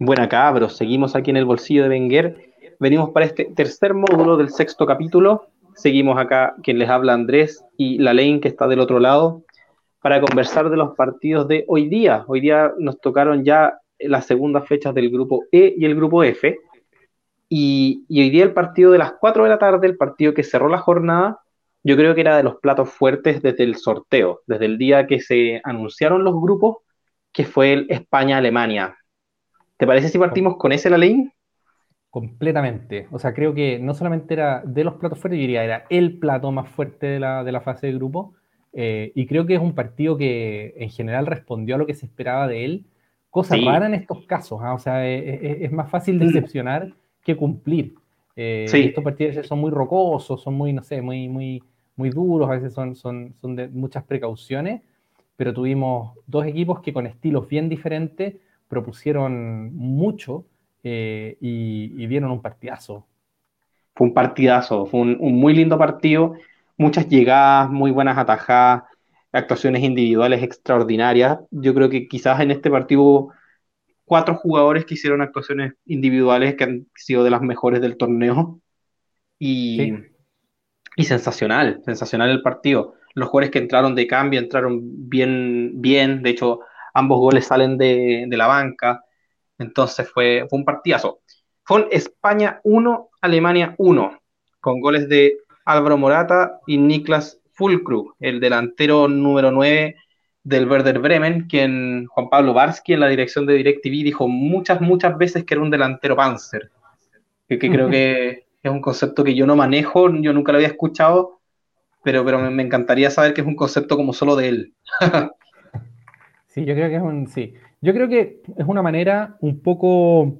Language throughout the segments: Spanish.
Buena cabros, seguimos aquí en el bolsillo de Wenger. Venimos para este tercer módulo del sexto capítulo. Seguimos acá quien les habla Andrés y la ley que está del otro lado para conversar de los partidos de hoy día. Hoy día nos tocaron ya las segundas fechas del grupo E y el grupo F. Y, y hoy día el partido de las 4 de la tarde, el partido que cerró la jornada, yo creo que era de los platos fuertes desde el sorteo, desde el día que se anunciaron los grupos, que fue el España-Alemania. ¿Te parece si partimos con ese, la ley? Completamente. O sea, creo que no solamente era de los platos fuertes, yo diría, era el plato más fuerte de la, de la fase de grupo. Eh, y creo que es un partido que en general respondió a lo que se esperaba de él. Cosa rara en estos casos. ¿ah? O sea, es, más fácil decepcionar que cumplir. Eh, estos partidos son muy rocosos, son muy, no sé, muy, muy, muy duros, a veces son, son, son de muchas precauciones, pero tuvimos dos equipos que con estilos bien diferentes propusieron mucho eh, y, dieron un partidazo. Fue un partidazo, fue un, muy lindo partido, muchas llegadas, muy buenas atajadas, actuaciones individuales extraordinarias. Yo creo que quizás en este partido hubo cuatro jugadores que hicieron actuaciones individuales que han sido de las mejores del torneo. Y, y sensacional, sensacional el partido. Los jugadores que entraron de cambio entraron bien, bien. De hecho, ambos goles salen de, la banca, entonces fue, fue un partidazo. Fue España 1, Alemania 1, con goles de Álvaro Morata y Niklas Fulkrug, el delantero número 9 del Werder Bremen, quien Juan Pablo Barsky en la dirección de DirecTV dijo muchas, muchas veces que era un delantero Panzer, que, creo que es un concepto que yo no manejo, yo nunca lo había escuchado, pero, pero me, me encantaría saber que es un concepto como solo de él. Sí, yo creo que es una manera un poco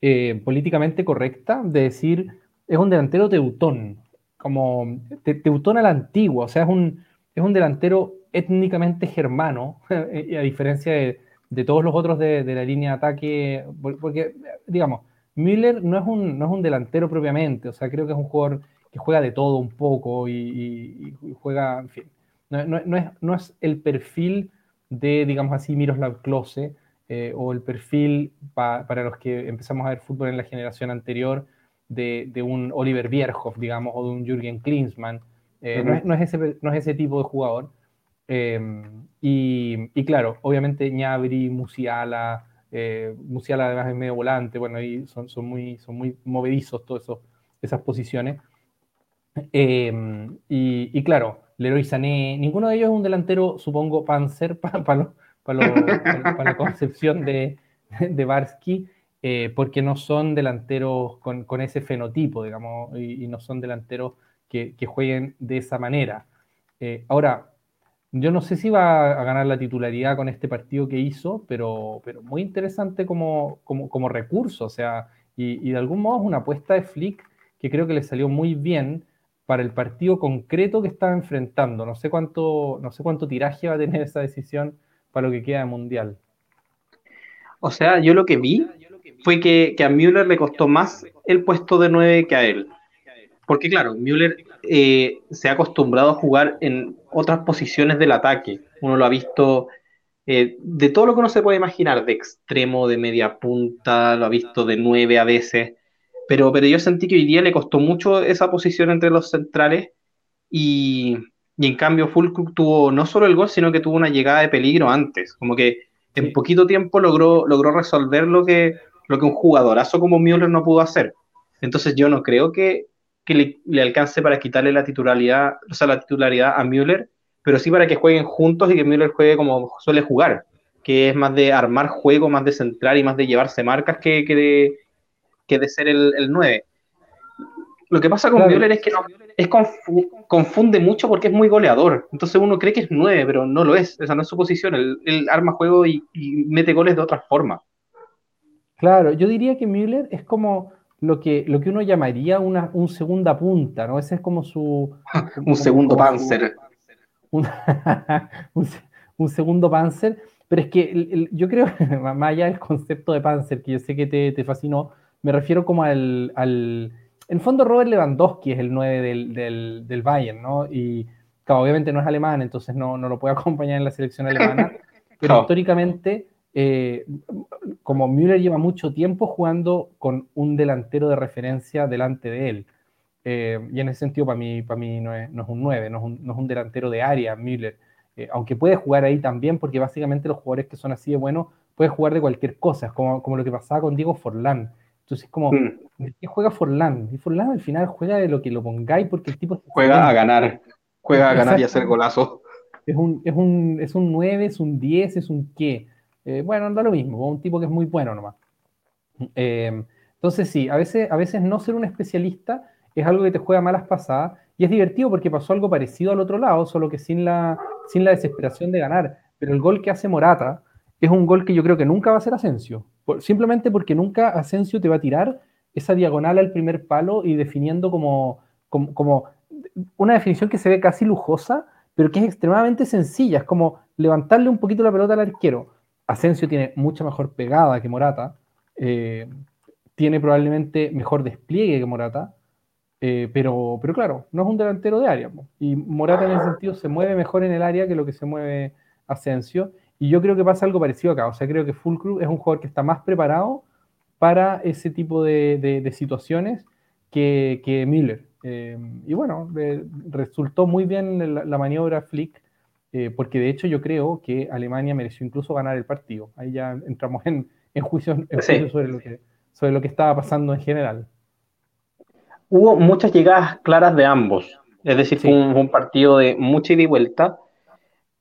eh, políticamente correcta de decir es un delantero teutón, como teutón a la antigua, o sea, es un, es un delantero étnicamente germano, a diferencia de, todos los otros de, la línea de ataque, porque, digamos, Müller no es, un, no es un delantero propiamente, o sea, creo que es un jugador que juega de todo un poco y, juega, en fin, no, es, no es el perfil de, digamos así, Miroslav Klose, eh, o el perfil para los que empezamos a ver fútbol en la generación anterior de, un Oliver Bierhoff, digamos, o de un Jürgen Klinsmann. Eh, no, es, ese, no es ese tipo de jugador. Eh, y, claro, obviamente Ñabri, Musiala, Musiala además es medio volante, bueno, ahí son, son, muy, son muy movedizos todas esas posiciones. y, claro, Leroy Sané, ninguno de ellos es un delantero, supongo, Panzer para la concepción de, de Barsky, eh, porque no son delanteros con, ese fenotipo, digamos, y, no son delanteros que, jueguen de esa manera. Eh, ahora, yo no sé si va a ganar la titularidad con este partido que hizo, pero, pero muy interesante como, como, recurso, o sea, y, y, de algún modo es una apuesta de Flick que creo que le salió muy bien para el partido concreto que estaba enfrentando. No sé cuánto, no sé cuánto tiraje va a tener esa decisión para lo que queda de Mundial. O sea, yo lo que vi fue que, a Müller le costó más el puesto de 9 que a él. Porque claro, Müller eh, se ha acostumbrado a jugar en otras posiciones del ataque. Uno lo ha visto eh, de todo lo que uno se puede imaginar, de extremo, de media punta, lo ha visto de 9 a veces. Pero, pero yo sentí que hoy día le costó mucho esa posición entre los centrales y, en cambio Fulkrug tuvo no solo el gol, sino que tuvo una llegada de peligro antes. Como que en poquito tiempo logró, logró resolver lo que, lo que un jugadorazo como Müller no pudo hacer. Entonces yo no creo que, le, le, alcance para quitarle la titularidad, o sea, la titularidad a Müller, pero sí para que jueguen juntos y que Müller juegue como suele jugar, que es más de armar juego, más de centrar y más de llevarse marcas que, que de que de ser el, el 9. Lo que pasa con Müller es que no, es confunde mucho porque es muy goleador. Entonces uno cree que es 9, pero no lo es. Esa no es su posición. Él, arma juego y, mete goles de otra forma. Claro, yo diría que Müller es como lo que, lo que uno llamaría una un segunda punta, ¿no? Ese es como su... un segundo panzer. un, segundo panzer. Pero es que yo creo, más allá del concepto de panzer, que yo sé que te, te fascinó, me refiero como al, al en fondo Robert Lewandowski es el 9 del, del, del Bayern, ¿no? Y claro, obviamente no es alemán, entonces no, no lo puede acompañar en la selección alemana, pero históricamente eh, como Müller lleva mucho tiempo jugando con un delantero de referencia delante de él. Eh, y en ese sentido, para mí, para mí no, es, un 9, no es un, delantero de área, Müller. Eh, aunque puede jugar ahí también, porque básicamente los jugadores que son así de buenos pueden jugar de cualquier cosa, como, como lo que pasaba con Diego Forlán. Entonces, como, mm. qué juega Forlán? Y Forlán al final juega de lo que lo pongáis, porque el tipo. Juega a ganar, juega a ganar y hacer golazo. Es un, es, un, es un 9, es un 10, es un qué. Eh, bueno, da lo mismo, un tipo que es muy bueno nomás. Eh, entonces sí, a veces, a veces no ser un especialista es algo que te juega malas pasadas y es divertido porque pasó algo parecido al otro lado, solo que sin la, sin la desesperación de ganar. Pero el gol que hace Morata es un gol que yo creo que nunca va a ser Asensio, simplemente porque nunca Asensio te va a tirar esa diagonal al primer palo y definiendo como, como, una definición que se ve casi lujosa, pero que es extremadamente sencilla, es como levantarle un poquito la pelota al arquero Asensio tiene mucha mejor pegada que Morata, eh, tiene probablemente mejor despliegue que Morata, eh, pero, pero claro, no es un delantero de área. Y Morata en ese sentido se mueve mejor en el área que lo que se mueve Asensio. Y yo creo que pasa algo parecido acá. O sea, creo que Fulcrum es un jugador que está más preparado para ese tipo de, situaciones que, que Miller. Eh, y bueno, resultó muy bien la, la maniobra Flick eh, porque de hecho yo creo que Alemania mereció incluso ganar el partido. Ahí ya entramos en, en juicio, sobre, lo que, sobre lo que estaba pasando en general. Hubo muchas llegadas claras de ambos, es decir, fue, un, partido de mucha ida y vuelta,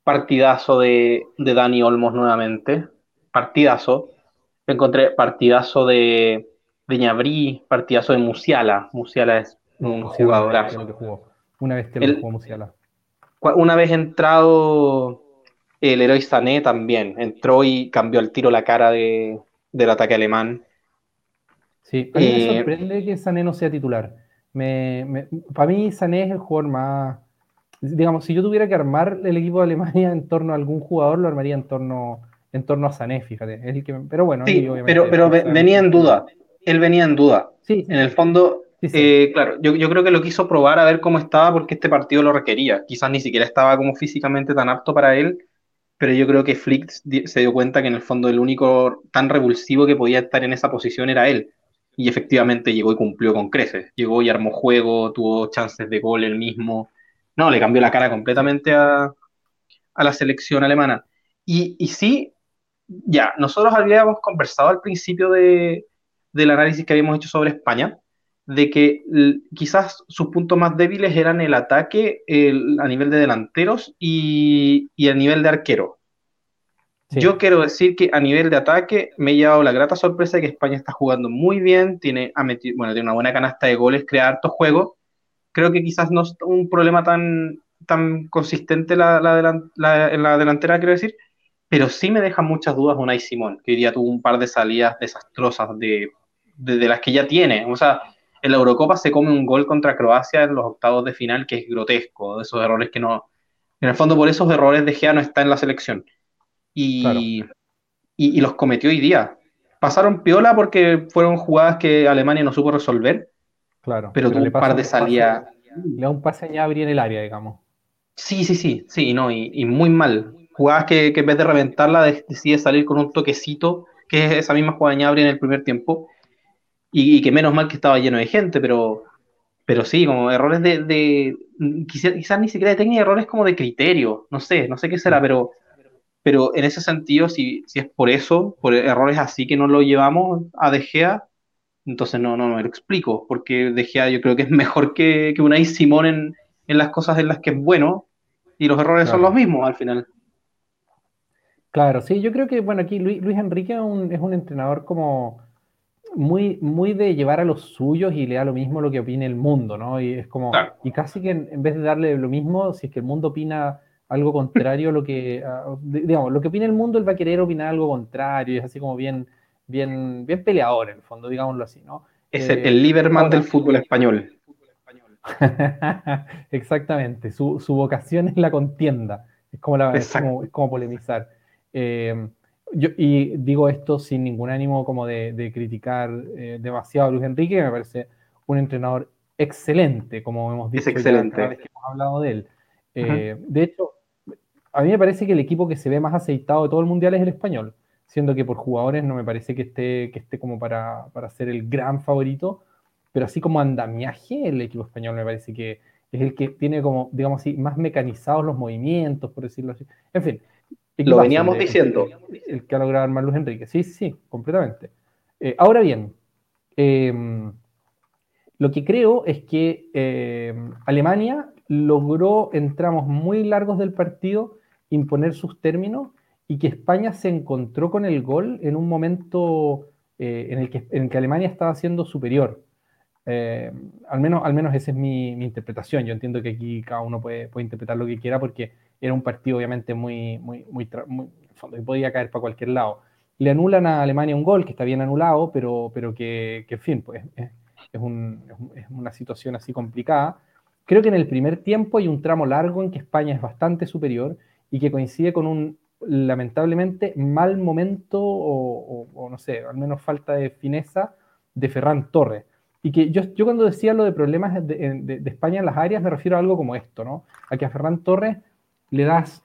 partidazo de, de Dani Olmos nuevamente, partidazo, encontré partidazo de, de Ñabrí, partidazo de Musiala, Musiala es un jugadorazo. Una vez que lo jugó Musiala una vez entrado el héroe Sané también, entró y cambió al tiro la cara de, del ataque alemán. Sí, a mí me eh, sorprende que Sané no sea titular. para mí Sané es el jugador más... Digamos, si yo tuviera que armar el equipo de Alemania en torno a algún jugador, lo armaría en torno, en torno a Sané, fíjate. pero bueno, sí, pero, pero venía en duda. Él venía en duda. Sí, en el fondo, eh, claro, yo, creo que lo quiso probar a ver cómo estaba porque este partido lo requería. Quizás ni siquiera estaba como físicamente tan apto para él, pero yo creo que Flick se dio cuenta que en el fondo el único tan revulsivo que podía estar en esa posición era él. Y efectivamente llegó y cumplió con creces. Llegó y armó juego, tuvo chances de gol él mismo. No, le cambió la cara completamente a, la selección alemana. Y, y sí, ya, nosotros habíamos conversado al principio de, del análisis que habíamos hecho sobre España de que quizás sus puntos más débiles eran el ataque a nivel de delanteros y, a nivel de arquero. Yo quiero decir que a nivel de ataque me he llevado la grata sorpresa de que España está jugando muy bien, tiene, bueno, tiene una buena canasta de goles, crea hartos juegos. Creo que quizás no es un problema tan, tan consistente la, en la delantera, quiero decir, pero sí me deja muchas dudas Unai Simón, que hoy día tuvo un par de salidas desastrosas de, de, de las que ya tiene. O sea, en la Eurocopa se come un gol contra Croacia en los octavos de final que es grotesco, de esos errores que no... En el fondo por esos errores de Gea no está en la selección. Y, y, los cometió hoy día. Pasaron piola porque fueron jugadas que Alemania no supo resolver. Claro. Pero, tuvo un par de salidas. Le da un pase a en el área, digamos. Sí, sí, sí, sí, no, y, muy mal. Jugadas que, en vez de reventarla decide salir con un toquecito, que es esa misma jugada de Ñabri en el primer tiempo, y, que menos mal que estaba lleno de gente, pero, pero sí, como errores de, de quizás, ni siquiera de técnica, errores como de criterio, no sé, no sé qué será, pero, pero en ese sentido, si, si es por eso, por errores así que no lo llevamos a De Gea, entonces no, no, me lo explico, porque De Gea yo creo que es mejor que, que Unai Simón en, en las cosas en las que es bueno, y los errores son los mismos al final. Claro, sí, yo creo que, bueno, aquí Luis, Enrique es un, es un entrenador como muy, muy de llevar a los suyos y le da lo mismo lo que opine el mundo, ¿no? Y es como, y casi que en, vez de darle lo mismo, si es que el mundo opina algo contrario, lo que, ah, digamos, lo que opina el mundo, él va a querer opinar algo contrario, y es así como bien, bien, bien peleador en el fondo, digámoslo así, ¿no? Es el, el Lieberman del fútbol español. Exactamente, su, su, vocación es la contienda, es como, la, es como, es como polemizar. Eh, y digo esto sin ningún ánimo como de, criticar eh, demasiado a Luis Enrique, me parece un entrenador excelente, como hemos dicho excelente. cada vez que hemos hablado de él. Eh, de hecho, a mí me parece que el equipo que se ve más aceitado de todo el mundial es el español. Siendo que por jugadores no me parece que esté, que esté como para, para ser el gran favorito, pero así como andamiaje, el equipo español me parece que es el que tiene como, digamos así, más mecanizados los movimientos, por decirlo así. En fin. Lo veníamos diciendo. El, que ha logrado armar Luis Enrique. Sí, sí, completamente. Eh, ahora bien, em, lo que creo es que em, Alemania logró en tramos muy largos del partido imponer sus términos y que España se encontró con el gol en un momento eh, en, el que, en que Alemania estaba siendo superior. Eh, al, menos, al menos esa es mi, interpretación. Yo entiendo que aquí cada uno puede, puede, interpretar lo que quiera porque era un partido obviamente muy, muy, muy, muy fondo, y podía caer para cualquier lado. Le anulan a Alemania un gol que está bien anulado, pero, pero que, que en fin, pues es, es, un, es, una situación así complicada. Creo que en el primer tiempo hay un tramo largo en que España es bastante superior y que coincide con un lamentablemente mal momento o, o no sé, al menos falta de fineza de Ferran Torres y que yo, yo cuando decía lo de problemas de, España en las áreas, me refiero a algo como esto, ¿no? A que a Ferran Torres le das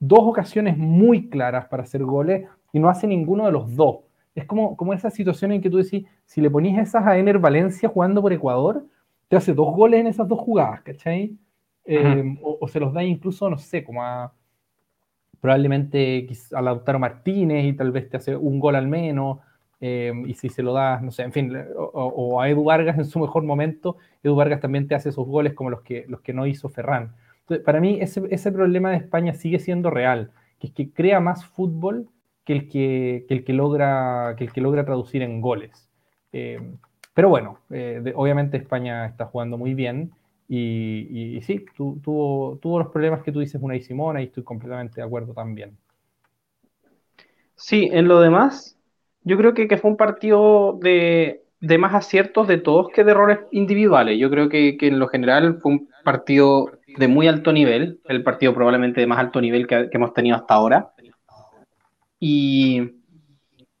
dos ocasiones muy claras para hacer goles y no hace ninguno de los dos. Es como, como esa situación en que tú decís, si le ponís esas a Ener Valencia jugando por Ecuador, te hace dos goles en esas dos jugadas, ¿cachai? Eh, o, se los da incluso, no sé, como a probablemente a Lautaro Martínez y tal vez te hace un gol al menos, eh, y si se lo das, no sé, en fin, o, a Edu Vargas en su mejor momento, Edu Vargas también te hace esos goles como los que, los que no hizo Ferran. Entonces, para mí ese, ese problema de España sigue siendo real, que es que crea más fútbol que el que, que el que, logra, que el que logra traducir en goles. Eh, pero bueno, eh, obviamente España está jugando muy bien y, y, sí, tuvo, tuvo los problemas que tú dices una y Simona y estoy completamente de acuerdo también. Sí, en lo demás, yo creo que, fue un partido de, más aciertos de todos que de errores individuales. Yo creo que, en lo general fue un partido de muy alto nivel, el partido probablemente de más alto nivel que, hemos tenido hasta ahora. Y,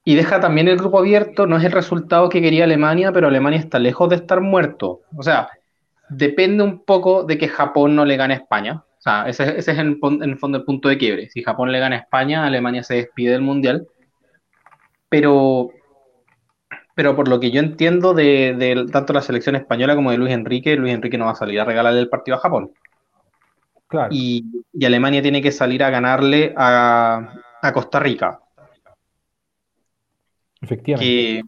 y, deja también el grupo abierto, no es el resultado que quería Alemania, pero Alemania está lejos de estar muerto. O sea, depende un poco de que Japón no le gane a España. O sea, ese, ese es en, en el fondo el punto de quiebre. Si Japón le gana a España, Alemania se despide del Mundial pero, pero por lo que yo entiendo de, tanto la selección española como de Luis Enrique, Luis Enrique no va a salir a regalarle el partido a Japón. Claro. Y, Alemania tiene que salir a ganarle a, Costa Rica. Efectivamente. Que,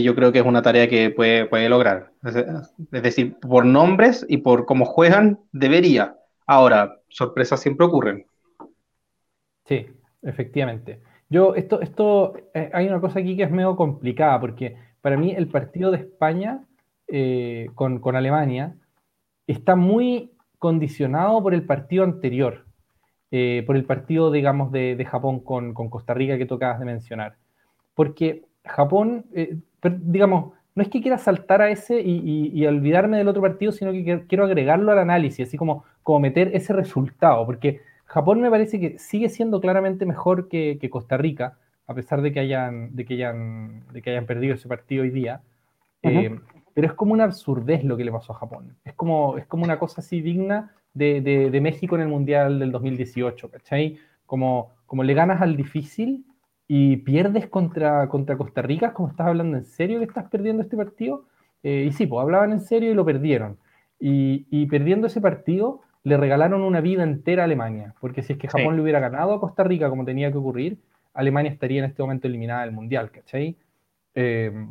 yo creo que es una tarea que puede, puede lograr. Es decir, por nombres y por cómo juegan, debería. Ahora, sorpresas siempre ocurren. Sí, efectivamente. Yo, esto, esto, eh, hay una cosa aquí que es medio complicada, porque para mí el partido de España eh, con, Alemania está muy condicionado por el partido anterior, eh, por el partido, digamos, de, Japón con, Costa Rica que tocabas de mencionar. Porque Japón, digamos, no es que quiera saltar a ese y, olvidarme del otro partido, sino que quiero agregarlo al análisis, así como, como meter ese resultado, porque Japón me parece que sigue siendo claramente mejor que, Costa Rica, a pesar de que hayan, de que hayan, de que hayan perdido ese partido hoy día. Eh, pero es como una absurdez lo que le pasó a Japón. Es como, es como una cosa así digna de, México en el Mundial del 2018, ¿cachai? Como, como le ganas al difícil y pierdes contra, contra Costa Rica, como estás hablando en serio que estás perdiendo este partido. Eh, y sí, pues hablaban en serio y lo perdieron. Y, y perdiendo ese partido, le regalaron una vida entera a Alemania, porque si es que Japón le hubiera ganado a Costa Rica como tenía que ocurrir, Alemania estaría en este momento eliminada del Mundial, ¿cachai? Eh,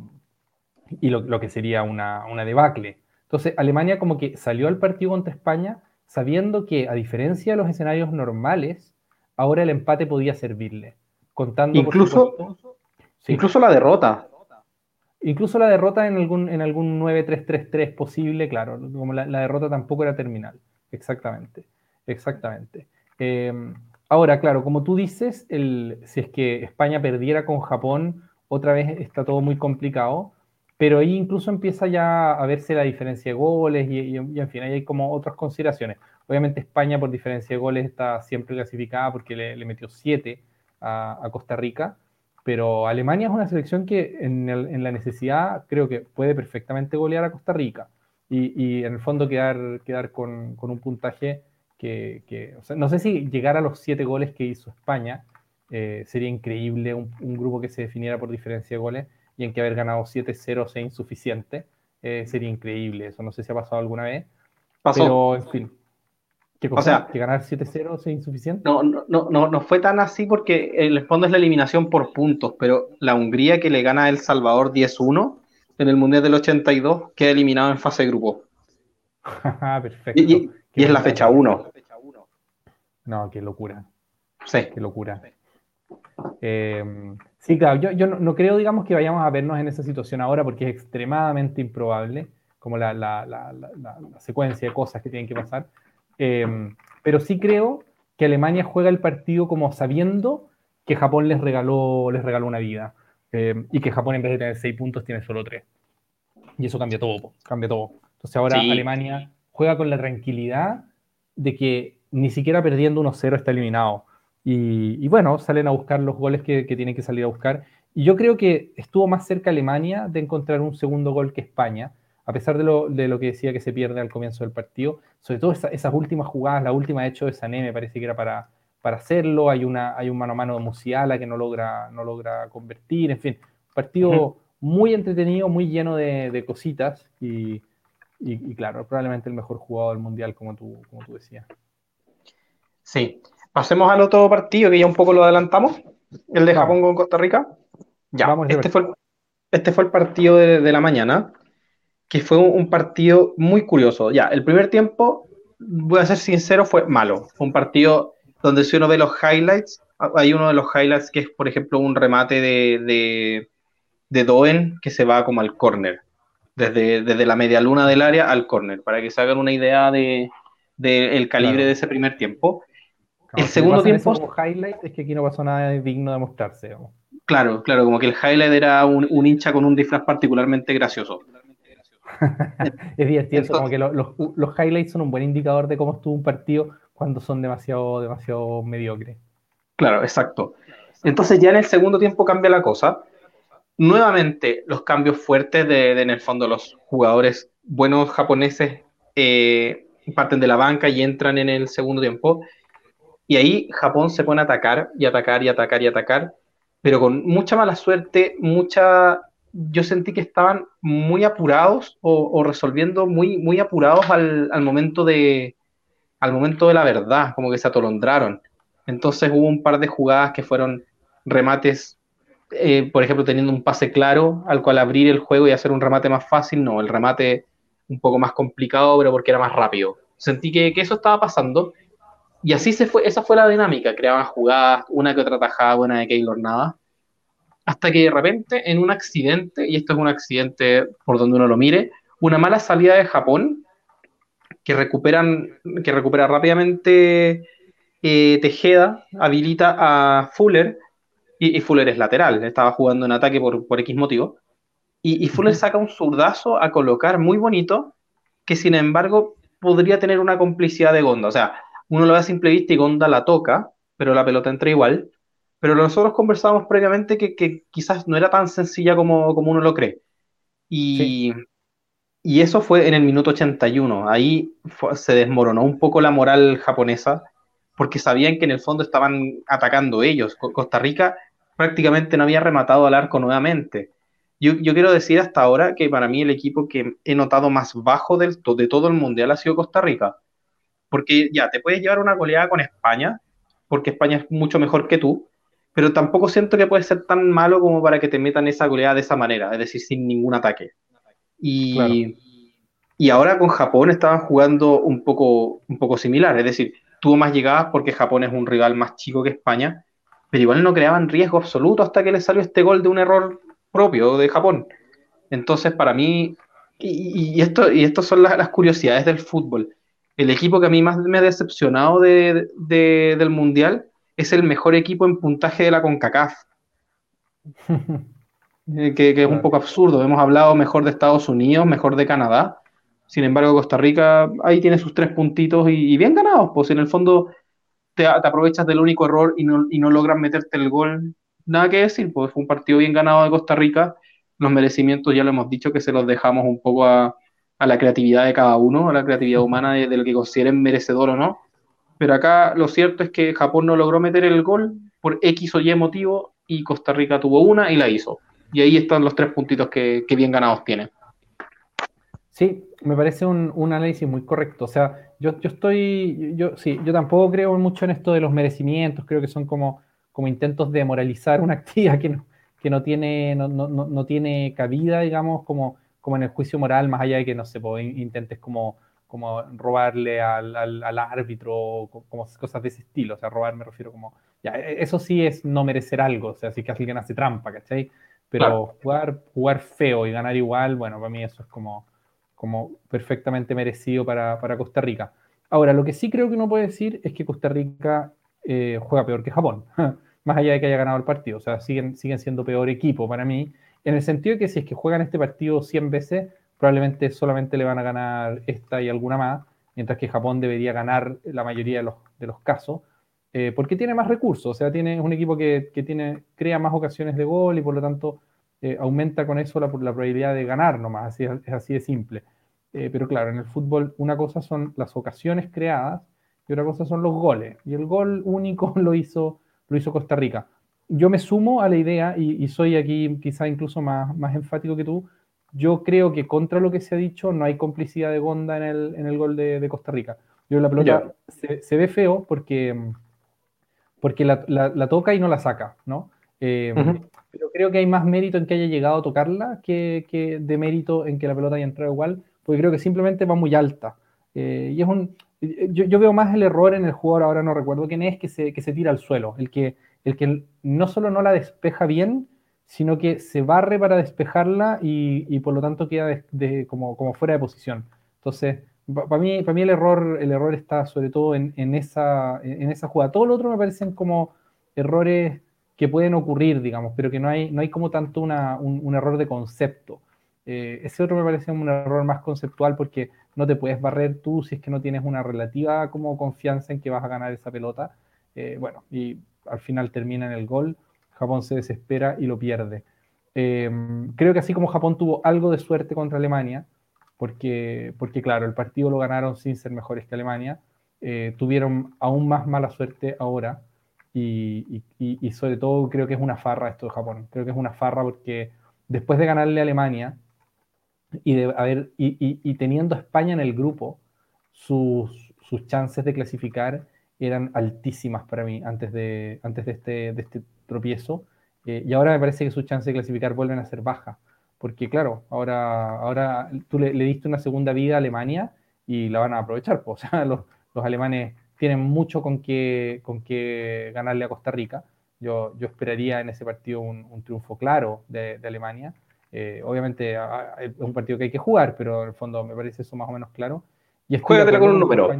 y lo, que sería una, debacle. Entonces, Alemania como que salió al partido contra España sabiendo que, a diferencia de los escenarios normales, ahora el empate podía servirle. Contando, incluso, incluso la derrota. Incluso la derrota en algún, en algún 9-3-3-3 posible, claro, como la derrota tampoco era terminal. Exactamente, exactamente. Em, ahora, claro, como tú dices, el, si es que España perdiera con Japón, otra vez está todo muy complicado, pero ahí incluso empieza ya a verse la diferencia de goles y, en fin, ahí hay como otras consideraciones. Obviamente España por diferencia de goles está siempre clasificada porque le, metió 7 a, Costa Rica, pero Alemania es una selección que en, en, la necesidad creo que puede perfectamente golear a Costa Rica y, en el fondo quedar, quedar con, un puntaje que, no sé si llegar a los siete goles que hizo España, eh, sería increíble un, grupo que se definiera por diferencia de goles y en que haber ganado 7-0 sea insuficiente. Eh, sería increíble. Eso no sé si ha pasado alguna vez. Pasó. Pero, en fin. ¿Qué cosa? O sea, ¿Que ganar 7-0 sea insuficiente? No, no, no, no fue tan así porque el fondo es la eliminación por puntos, pero la Hungría que le gana a El Salvador 10-1 en el Mundial del 82 queda eliminado en fase de grupo. Perfecto. Y, es la fecha 1. No, qué locura. Sí. Qué locura. Eh, sí, claro, yo, no, creo, digamos, que vayamos a vernos en esa situación ahora porque es extremadamente improbable, como la, secuencia de cosas que tienen que pasar. Eh, pero sí creo que Alemania juega el partido como sabiendo que Japón les regaló, les regaló una vida eh, y que Japón en vez de tener seis puntos tiene solo tres. Y eso cambia todo, cambia todo. Entonces ahora Alemania juega con la tranquilidad de que ni siquiera perdiendo 1-0 está eliminado. Y, bueno, salen a buscar los goles que, tienen que salir a buscar. Y yo creo que estuvo más cerca Alemania de encontrar un segundo gol que España, a pesar de lo, de lo que decía que se pierde al comienzo del partido. Sobre todo esas últimas jugadas, la última hecho de Sané me parece que era para, para hacerlo. Hay, una, hay un mano a mano de Musiala que no logra, no logra convertir. En fin, partido muy entretenido, muy lleno de, cositas. Y, y, claro, probablemente el mejor jugador del mundial, como tú, como tú decías. Sí. Pasemos al otro partido que ya un poco lo adelantamos, el de Japón con Costa Rica. Ya, este, fue este fue el partido de, la mañana, que fue un, partido muy curioso. Ya, el primer tiempo, voy a ser sincero, fue malo. Fue un partido donde si uno ve los highlights, hay uno de los highlights que es, por ejemplo, un remate de, de, Doen que se va como al córner, desde, desde la media luna del área al córner, para que se hagan una idea de, del calibre de ese primer tiempo el segundo tiempo. highlight es que aquí no pasó nada digno de mostrarse. Claro, claro, como que el highlight era un, hincha con un disfraz particularmente gracioso. es divertido, como que los, highlights son un buen indicador de cómo estuvo un partido cuando son demasiado, demasiado mediocres. Claro, exacto. Entonces ya en el segundo tiempo cambia la cosa. Nuevamente los cambios fuertes de, en el fondo los jugadores buenos japoneses eh, parten de la banca y entran en el segundo tiempo. Y ahí Japón se pone a atacar y atacar y atacar y atacar, pero con mucha mala suerte, mucha... Yo sentí que estaban muy apurados o, resolviendo muy, muy apurados al, momento de, al momento de la verdad, como que se atolondraron. Entonces hubo un par de jugadas que fueron remates, eh, por ejemplo, teniendo un pase claro al cual abrir el juego y hacer un remate más fácil, no, el remate un poco más complicado, pero porque era más rápido. Sentí que, que eso estaba pasando y así se fue, esa fue la dinámica, creaban jugadas, una que otra tajada buena de Keylor nada, hasta que de repente en un accidente, y esto es un accidente por donde uno lo mire, una mala salida de Japón, que recuperan, que recupera rápidamente eh, Tejeda, habilita a Fuller, y, Fuller es lateral, estaba jugando en ataque por, por X motivo, y, y Fuller saca un zurdazo a colocar muy bonito, que sin embargo podría tener una complicidad de Gonda, o sea, uno lo ve a simple vista y Gonda la toca, pero la pelota entra igual. Pero nosotros conversábamos previamente que, quizás no era tan sencilla como, como uno lo cree. Y, y, eso fue en el minuto 81. Ahí se desmoronó un poco la moral japonesa, porque sabían que en el fondo estaban atacando ellos. Costa Rica prácticamente no había rematado al arco nuevamente. Yo, yo, quiero decir hasta ahora que para mí el equipo que he notado más bajo del, de todo el mundial ha sido Costa Rica. Porque ya, te puedes llevar una goleada con España, porque España es mucho mejor que tú, pero tampoco siento que puede ser tan malo como para que te metan esa goleada de esa manera, es decir, sin ningún ataque. Y, y ahora con Japón estaban jugando un poco, un poco similar, es decir, tuvo más llegadas porque Japón es un rival más chico que España, pero igual no creaban riesgo absoluto hasta que le salió este gol de un error propio de Japón. Entonces, para mí, y, esto, y estas son las, las curiosidades del fútbol el equipo que a mí más me ha decepcionado del Mundial es el mejor equipo en puntaje de la CONCACAF. Eh, que, es un poco absurdo. Hemos hablado mejor de Estados Unidos, mejor de Canadá. Sin embargo, Costa Rica ahí tiene sus tres puntitos y, bien ganados. Pues en el fondo te, aprovechas del único error y no, y no logran meterte el gol. Nada que decir, pues fue un partido bien ganado de Costa Rica. Los merecimientos ya lo hemos dicho que se los dejamos un poco a, a la creatividad de cada uno, a la creatividad humana de, lo que consideren merecedor o no. Pero acá lo cierto es que Japón no logró meter el gol por X o Y motivo y Costa Rica tuvo una y la hizo. Y ahí están los tres puntitos que, bien ganados tiene. Sí, me parece un, análisis muy correcto. O sea, yo, yo, estoy, yo sí, yo tampoco creo mucho en esto de los merecimientos, creo que son como, como intentos de moralizar una actividad que no, que no tiene, no, no, no tiene cabida, digamos, como, como en el juicio moral, más allá de que, no sé, pues, intentes como, como robarle al, al, árbitro, como cosas de ese estilo. O sea, robar me refiero como, ya, e, eso sí es no merecer algo, o sea, si que alguien hace trampa, ¿cachai? Pero jugar, jugar feo y ganar igual, bueno, para mí eso es como, como perfectamente merecido para, para Costa Rica. Ahora, lo que sí creo que uno puede decir es que Costa Rica eh, juega peor que Japón. más allá de que haya ganado el partido. O sea, siguen, siguen siendo peor equipo para mí, en el sentido de que si es que juegan este partido 100 veces, probablemente solamente le van a ganar esta y alguna más, mientras que Japón debería ganar la mayoría de los, de los casos, eh, porque tiene más recursos, o sea, tiene un equipo que, que tiene, crea más ocasiones de gol y por lo tanto eh, aumenta con eso la, probabilidad de ganar nomás, así, es así de simple. Eh, pero claro, en el fútbol una cosa son las ocasiones creadas y otra cosa son los goles. Y el gol único lo hizo lo hizo Costa Rica. Yo me sumo a la idea, y, soy aquí quizá incluso más, más enfático que tú, yo creo que contra lo que se ha dicho no hay complicidad de Gonda en el, en el gol de, Costa Rica. Yo la pelota se, ve feo porque, porque la, la, toca y no la saca, ¿no? Eh, pero creo que hay más mérito en que haya llegado a tocarla que, que, de mérito en que la pelota haya entrado igual, porque creo que simplemente va muy alta. Eh, y es un, yo, veo más el error en el jugador, ahora no recuerdo quién es, que se, que se tira al suelo, el que, el que no solo no la despeja bien, sino que se barre para despejarla y, por lo tanto queda de, como, como, fuera de posición. Entonces, para mí, para mí el, error, el error está sobre todo en, en, esa, en esa jugada. Todo lo otro me parecen como errores que pueden ocurrir, digamos, pero que no hay, no hay como tanto una, un, error de concepto. Eh, ese otro me parece un error más conceptual porque no te puedes barrer tú si es que no tienes una relativa como confianza en que vas a ganar esa pelota. Eh, bueno, y al final termina en el gol, Japón se desespera y lo pierde. Em, creo que así como Japón tuvo algo de suerte contra Alemania, porque, porque claro, el partido lo ganaron sin ser mejores que Alemania, eh, tuvieron aún más mala suerte ahora y, y, sobre todo creo que es una farra esto de Japón. Creo que es una farra porque después de ganarle a Alemania, y, de haber, y, teniendo a España en el grupo, sus, sus, chances de clasificar eran altísimas para mí antes de, antes de, este, de este tropiezo. Eh, y ahora me parece que sus chances de clasificar vuelven a ser bajas. Porque claro, ahora, ahora tú le, diste una segunda vida a Alemania y la van a aprovechar. O sea, los, los alemanes tienen mucho con que, con que ganarle a Costa Rica. Yo, yo esperaría en ese partido un, un triunfo claro de, de Alemania. Eh, obviamente es un partido que hay que jugar, pero en el fondo me parece eso más o menos claro. Y Juégatela con un número.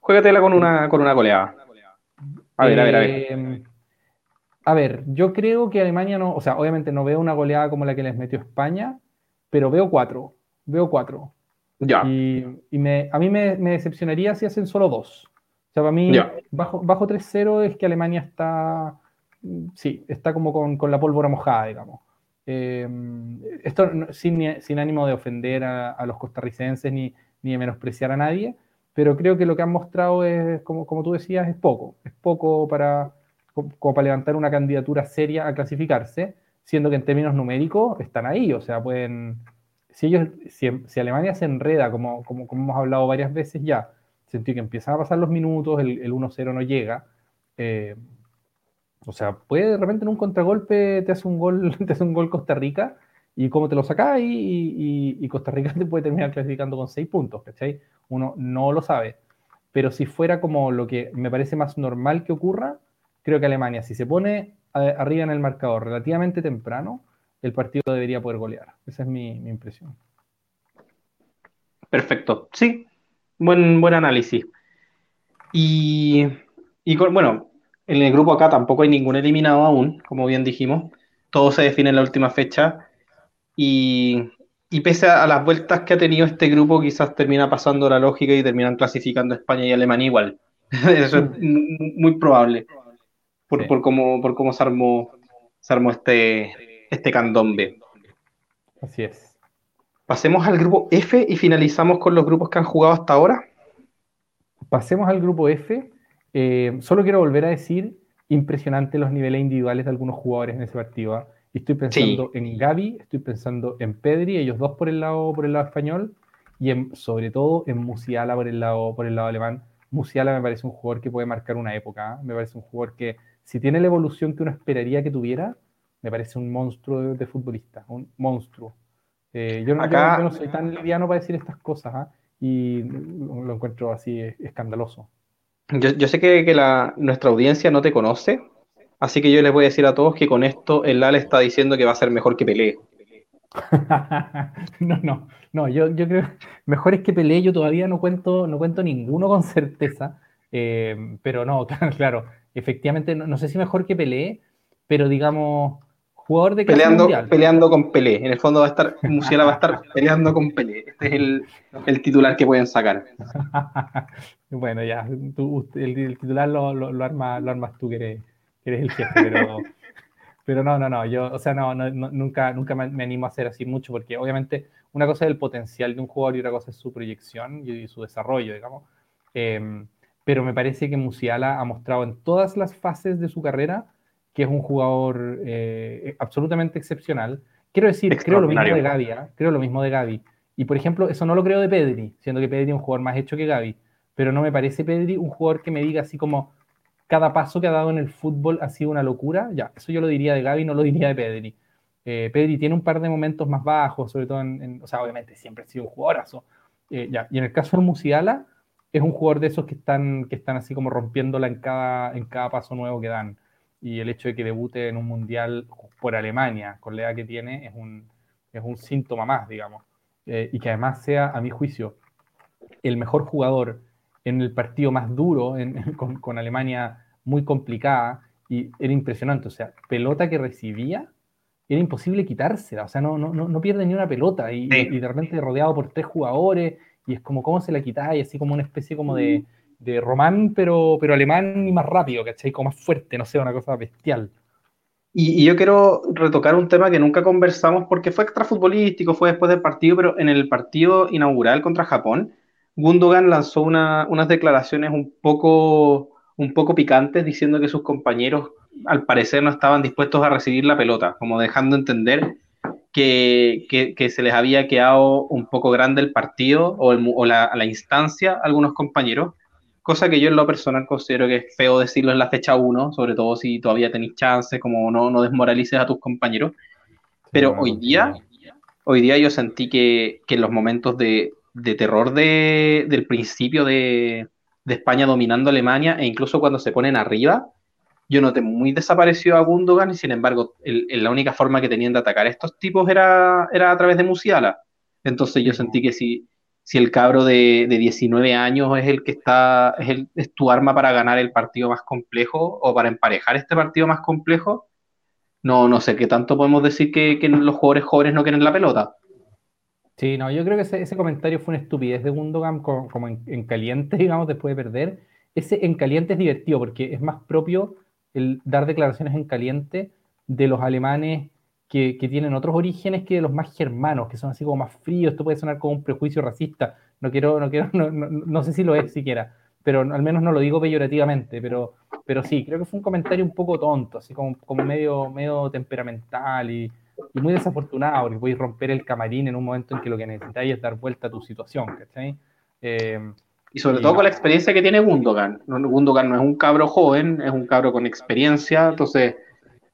Juégatela con una, con una goleada. A ver, a ver, a ver. A ver, yo creo que Alemania no, o sea, obviamente no veo una goleada como la que les metió España, pero veo cuatro. Veo cuatro. Ya. Y, me, a mí me, decepcionaría si hacen solo dos. O sea, para mí, bajo, bajo 3-0 es que Alemania está, sí, está como con, con la pólvora mojada, digamos. Eh, esto sin, sin, ánimo de ofender a, los costarricenses ni, ni, de menospreciar a nadie, pero creo que lo que han mostrado es, como, como tú decías, es poco. Es poco para, como para levantar una candidatura seria a clasificarse, siendo que en términos numéricos están ahí. O sea, pueden. Si, ellos, si, Alemania se enreda, como, como, como, hemos hablado varias veces ya, sentí que empiezan a pasar los minutos, el, el 1-0 no llega. Eh, o sea, puede de repente en un contragolpe te hace un gol, te hace un gol Costa Rica y cómo te lo saca y, y, y, Costa Rica te puede terminar clasificando con seis puntos, ¿cachai? Uno no lo sabe. Pero si fuera como lo que me parece más normal que ocurra, creo que Alemania, si se pone arriba en el marcador relativamente temprano, el partido debería poder golear. Esa es mi, mi impresión. Perfecto. Sí, buen, buen análisis. Y, y bueno, en el grupo acá tampoco hay ningún eliminado aún, como bien dijimos. Todo se define en la última fecha. Y, pese a, las vueltas que ha tenido este grupo, quizás termina pasando la lógica y terminan clasificando España y Alemania igual. Eso es muy probable. Por, por, cómo, por cómo se armó, se armó este, este candombe. Así es. Pasemos al grupo F y finalizamos con los grupos que han jugado hasta ahora. Pasemos al grupo F eh, solo quiero volver a decir, impresionante los niveles individuales de algunos jugadores en ese partido. Y estoy pensando en Gaby, estoy pensando en Pedri, ellos dos por el lado, por el lado español, y en, sobre todo en Musiala por el lado, por el lado alemán. Musiala me parece un jugador que puede marcar una época, ¿ah? me parece un jugador que si tiene la evolución que uno esperaría que tuviera, me parece un monstruo de, futbolista, un monstruo. Eh, yo, no, soy tan liviano para decir estas cosas ¿ah? y lo, encuentro así escandaloso. Yo, sé que, la, nuestra audiencia no te conoce, así que yo les voy a decir a todos que con esto el Lale está diciendo que va a ser mejor que Pelé. no, no, no, yo, yo creo mejor es que Pelé, yo todavía no cuento, no cuento ninguno con certeza, eh, pero no, claro, efectivamente, no, sé si mejor que Pelé, pero digamos, jugador de peleando, peleando con Pelé, en el fondo va a estar, Musiala va a estar peleando con Pelé, este es el, titular que pueden sacar. bueno, ya, el, titular lo, lo, armas tú que eres, el jefe, pero... Pero no, no, no, yo, o sea, no, nunca, nunca me, animo a hacer así mucho, porque obviamente una cosa es el potencial de un jugador y otra cosa es su proyección y, su desarrollo, digamos. Em, pero me parece que Musiala ha mostrado en todas las fases de su carrera que es un jugador eh, absolutamente excepcional. Quiero decir, creo lo mismo de Gaby, ¿ah? creo lo mismo de Gaby. Y por ejemplo, eso no lo creo de Pedri, siendo que Pedri es un jugador más hecho que Gaby, pero no me parece Pedri un jugador que me diga así como cada paso que ha dado en el fútbol ha sido una locura. Ya, eso yo lo diría de Gaby, no lo diría de Pedri. Eh, Pedri tiene un par de momentos más bajos, sobre todo en, o sea, obviamente siempre ha sido un jugadorazo. Eh, ya. Y en el caso de Musiala, es un jugador de esos que están, que están así como rompiéndola en cada, en cada paso nuevo que dan. Y el hecho de que debute en un mundial por Alemania, con la edad que tiene, es un, es un síntoma más, digamos. Eh, y que además sea, a mi juicio, el mejor jugador en el partido más duro con, con, Alemania muy complicada y era impresionante. O sea, pelota que recibía era imposible quitársela. O sea, no, no, no pierde ni una pelota y, y, de repente rodeado por tres jugadores y es como cómo se la quitáis, y así como una especie como de, de román, pero, pero alemán y más rápido, ¿cachai? Como más fuerte, no sé, una cosa bestial. Y, y, yo quiero retocar un tema que nunca conversamos porque fue extrafutbolístico, fue después del partido, pero en el partido inaugural contra Japón, Gundogan lanzó unas declaraciones un poco, un poco picantes diciendo que sus compañeros al parecer no estaban dispuestos a recibir la pelota, como dejando entender que, que, se les había quedado un poco grande el partido o, o la, la, instancia a algunos compañeros, cosa que yo en lo personal considero que es feo decirlo en la fecha 1, sobre todo si todavía tenéis chance, como no, no desmoralices a tus compañeros. Pero hoy día, hoy día yo sentí que, que en los momentos de, de terror de, del principio de, de, España dominando Alemania e incluso cuando se ponen arriba, yo noté muy desaparecido a Gundogan y sin embargo la única forma que tenían de atacar a estos tipos era, era a través de Musiala. Entonces yo sentí que si, si el cabro de, de 19 años es el que está, es, el, es tu arma para ganar el partido más complejo o para emparejar este partido más complejo, no, no sé qué tanto podemos decir que, que los jugadores jóvenes no quieren la pelota. Sí, no, yo creo que ese, comentario fue una estupidez de Gundogan, como, en, caliente, digamos, después de perder. Ese en caliente es divertido porque es más propio el dar declaraciones en caliente de los alemanes que, tienen otros orígenes que de los más germanos, que son así como más fríos. Esto puede sonar como un prejuicio racista. No quiero, no quiero, no, no, sé si lo es siquiera, pero al menos no lo digo peyorativamente, pero, pero sí, creo que fue un comentario un poco tonto, así como, medio, medio temperamental y, y muy desafortunado, porque podéis romper el camarín en un momento en que lo que necesitáis es dar vuelta a tu situación, ¿cachai? Eh, y sobre todo con la experiencia que tiene Gundogan. Gundogan no es un cabro joven, es un cabro con experiencia, entonces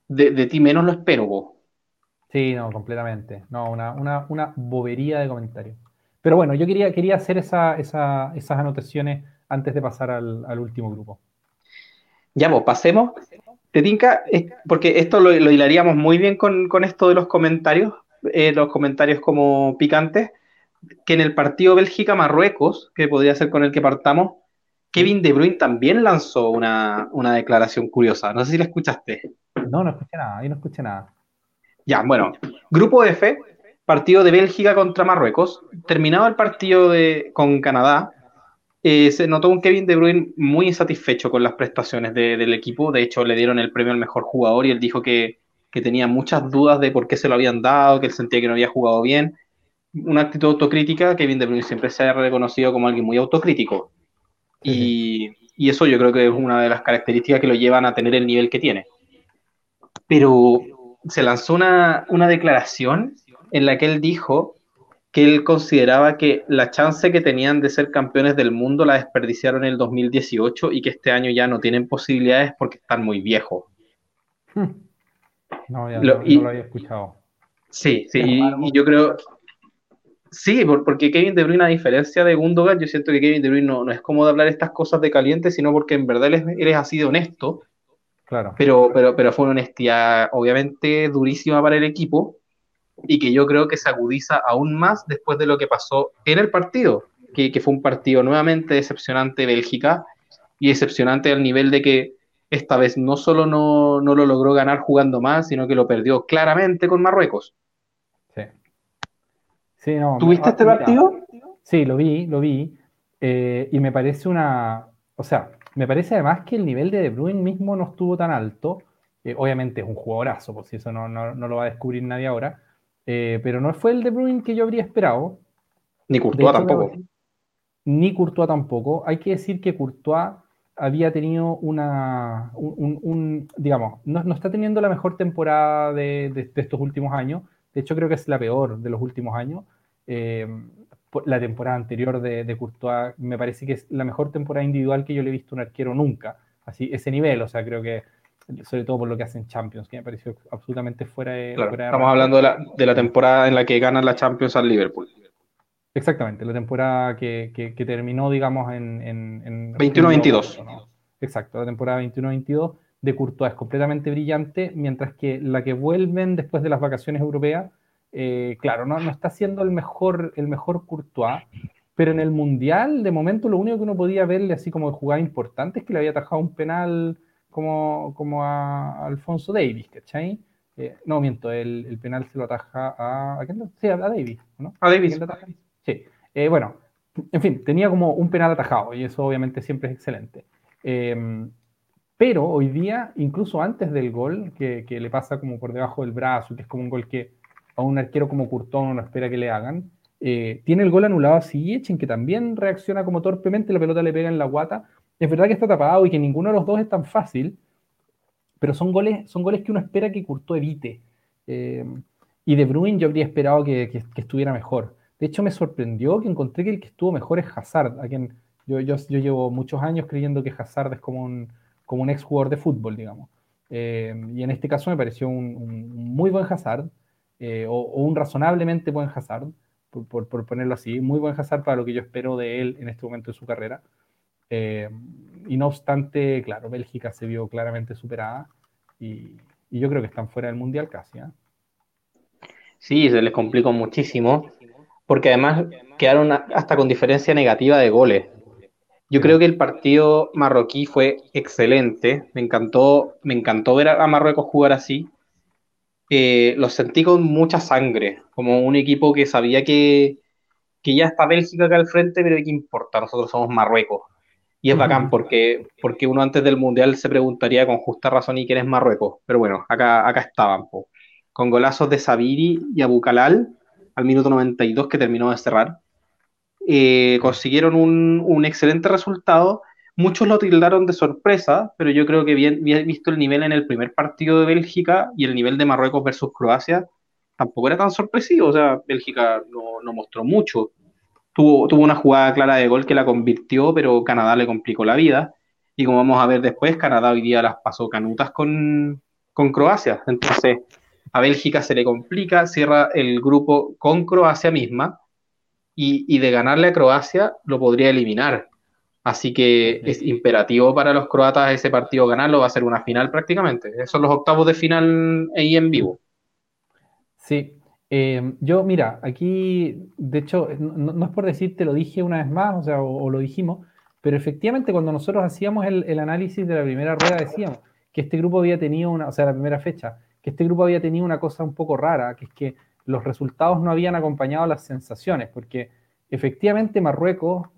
de, ti menos lo espero vos. Sí, no, completamente. No, una, una, una bobería de comentarios. Pero bueno, yo quería, quería hacer esa, esa, esas anotaciones antes de pasar al, al último grupo. Ya, vos, pasemos ¿Te tinca? Porque esto lo, hilaríamos muy bien con, esto de los comentarios, eh, los comentarios como picantes, que en el partido Bélgica-Marruecos, que podría ser con el que partamos, Kevin De Bruyne también lanzó una, declaración curiosa. No sé si la escuchaste. No, no escuché nada, ahí no escuché nada. Ya, bueno, grupo F, partido de Bélgica contra Marruecos. Terminado el partido de, con Canadá, eh, se notó un Kevin De Bruyne muy insatisfecho con las prestaciones del equipo. De hecho, le dieron el premio al mejor jugador y él dijo que, tenía muchas dudas de por qué se lo habían dado, que él sentía que no había jugado bien. Una actitud autocrítica. Kevin De Bruyne siempre se ha reconocido como alguien muy autocrítico. Y, y eso yo creo que es una de las características que lo llevan a tener el nivel que tiene. Pero se lanzó una, una declaración en la que él dijo que él consideraba que la chance que tenían de ser campeones del mundo la desperdiciaron en el 2018 y que este año ya no tienen posibilidades porque están muy viejos. Hmm. No, ya lo, no, lo había escuchado. Sí, sí, y, yo creo, Sí, porque Kevin De Bruyne, a diferencia de Gundogan, yo siento que Kevin De Bruyne no, es como de hablar estas cosas de caliente, sino porque en verdad él es, así de honesto. Claro. Pero, pero, pero fue una honestidad obviamente durísima para el equipo y que yo creo que se agudiza aún más después de lo que pasó en el partido, que, fue un partido nuevamente decepcionante Bélgica y decepcionante al nivel de que esta vez no solo no, lo logró ganar jugando más, sino que lo perdió claramente con Marruecos. Sí. no, ¿Tuviste este partido? Sí, lo vi, lo vi. Eh, y me parece una. O sea, me parece además que el nivel de De Bruyne mismo no estuvo tan alto. Eh, obviamente es un jugadorazo, por si eso no, no, lo va a descubrir nadie ahora. Eh, pero no fue el De Bruyne que yo habría esperado. Ni Courtois tampoco. Ni Courtois tampoco. Hay que decir que Courtois había tenido una, un, digamos, no, está teniendo la mejor temporada de, estos últimos años. De hecho, creo que es la peor de los últimos años. Eh, la temporada anterior de, de, Courtois me parece que es la mejor temporada individual que yo le he visto a un arquero nunca. Así, ese nivel, o sea, creo que sobre todo por lo que hacen Champions, que me pareció absolutamente fuera de... estamos hablando de la, de la, temporada en la que ganan la Champions al Liverpool. Exactamente, la temporada que, que, terminó, digamos, en... en, 21-22. Exacto, la temporada 21-22 de Courtois es completamente brillante, mientras que la que vuelven después de las vacaciones europeas, eh, claro, no, no, está siendo el mejor, el mejor Courtois, pero en el Mundial, de momento, lo único que uno podía verle así como de jugada importante es que le había atajado un penal como, como a Alfonso Davis, ¿cachai? Eh, no, miento, el, penal se lo ataja a. ¿A quién? Sí, a, Davis, ¿no? A Davis. Sí. Eh, bueno, en fin, tenía como un penal atajado y eso obviamente siempre es excelente. Em, pero hoy día, incluso antes del gol, que, le pasa como por debajo del brazo, que es como un gol que a un arquero como Curtón no espera que le hagan, eh, tiene el gol anulado a Ziyech, en que también reacciona como torpemente, la pelota le pega en la guata, es verdad que está tapado y que ninguno de los dos es tan fácil, pero son goles, son goles que uno espera que Courtois evite. Eh, y de Bruyne yo habría esperado que, estuviera mejor. De hecho, me sorprendió que encontré que el que estuvo mejor es Hazard, a quien yo, yo, llevo muchos años creyendo que Hazard es como un, como un ex jugador de fútbol, digamos. Eh, y en este caso me pareció un, muy buen Hazard, eh, o, un razonablemente buen Hazard, por, por, ponerlo así, muy buen Hazard para lo que yo espero de él en este momento de su carrera. Eh, y no obstante, claro, Bélgica se vio claramente superada y, yo creo que están fuera del Mundial casi. ¿eh? Sí, se les complicó muchísimo, porque además quedaron hasta con diferencia negativa de goles. Yo creo que el partido marroquí fue excelente, me encantó, me encantó ver a Marruecos jugar así. Eh, los sentí con mucha sangre, como un equipo que sabía que, que ya está Bélgica acá al frente, pero ¿qué importa? Nosotros somos Marruecos. Y es bacán porque, porque uno antes del Mundial se preguntaría con justa razón y quién es Marruecos. Pero bueno, acá, acá estaban, con golazos de Sabiri y Abucalal al minuto 92 que terminó de cerrar. Eh, consiguieron un, un, excelente resultado. Muchos lo tildaron de sorpresa, pero yo creo que bien, bien visto el nivel en el primer partido de Bélgica y el nivel de Marruecos versus Croacia, tampoco era tan sorpresivo. O sea, Bélgica no, no mostró mucho. Tuvo, una jugada clara de gol que la convirtió, pero Canadá le complicó la vida. Y como vamos a ver después, Canadá hoy día las pasó canutas con, Croacia. Entonces, a Bélgica se le complica, cierra el grupo con Croacia misma. Y, de ganarle a Croacia lo podría eliminar. Así que es imperativo para los croatas ese partido ganarlo, va a ser una final prácticamente. Esos son los octavos de final ahí en vivo. Sí, eh, yo, mira, aquí, de hecho, no, es por decir te lo dije una vez más, o sea, o, lo dijimos, pero efectivamente cuando nosotros hacíamos el, análisis de la primera rueda decíamos que este grupo había tenido una, o sea, la primera fecha, que este grupo había tenido una cosa un poco rara, que es que los resultados no habían acompañado las sensaciones, porque efectivamente Marruecos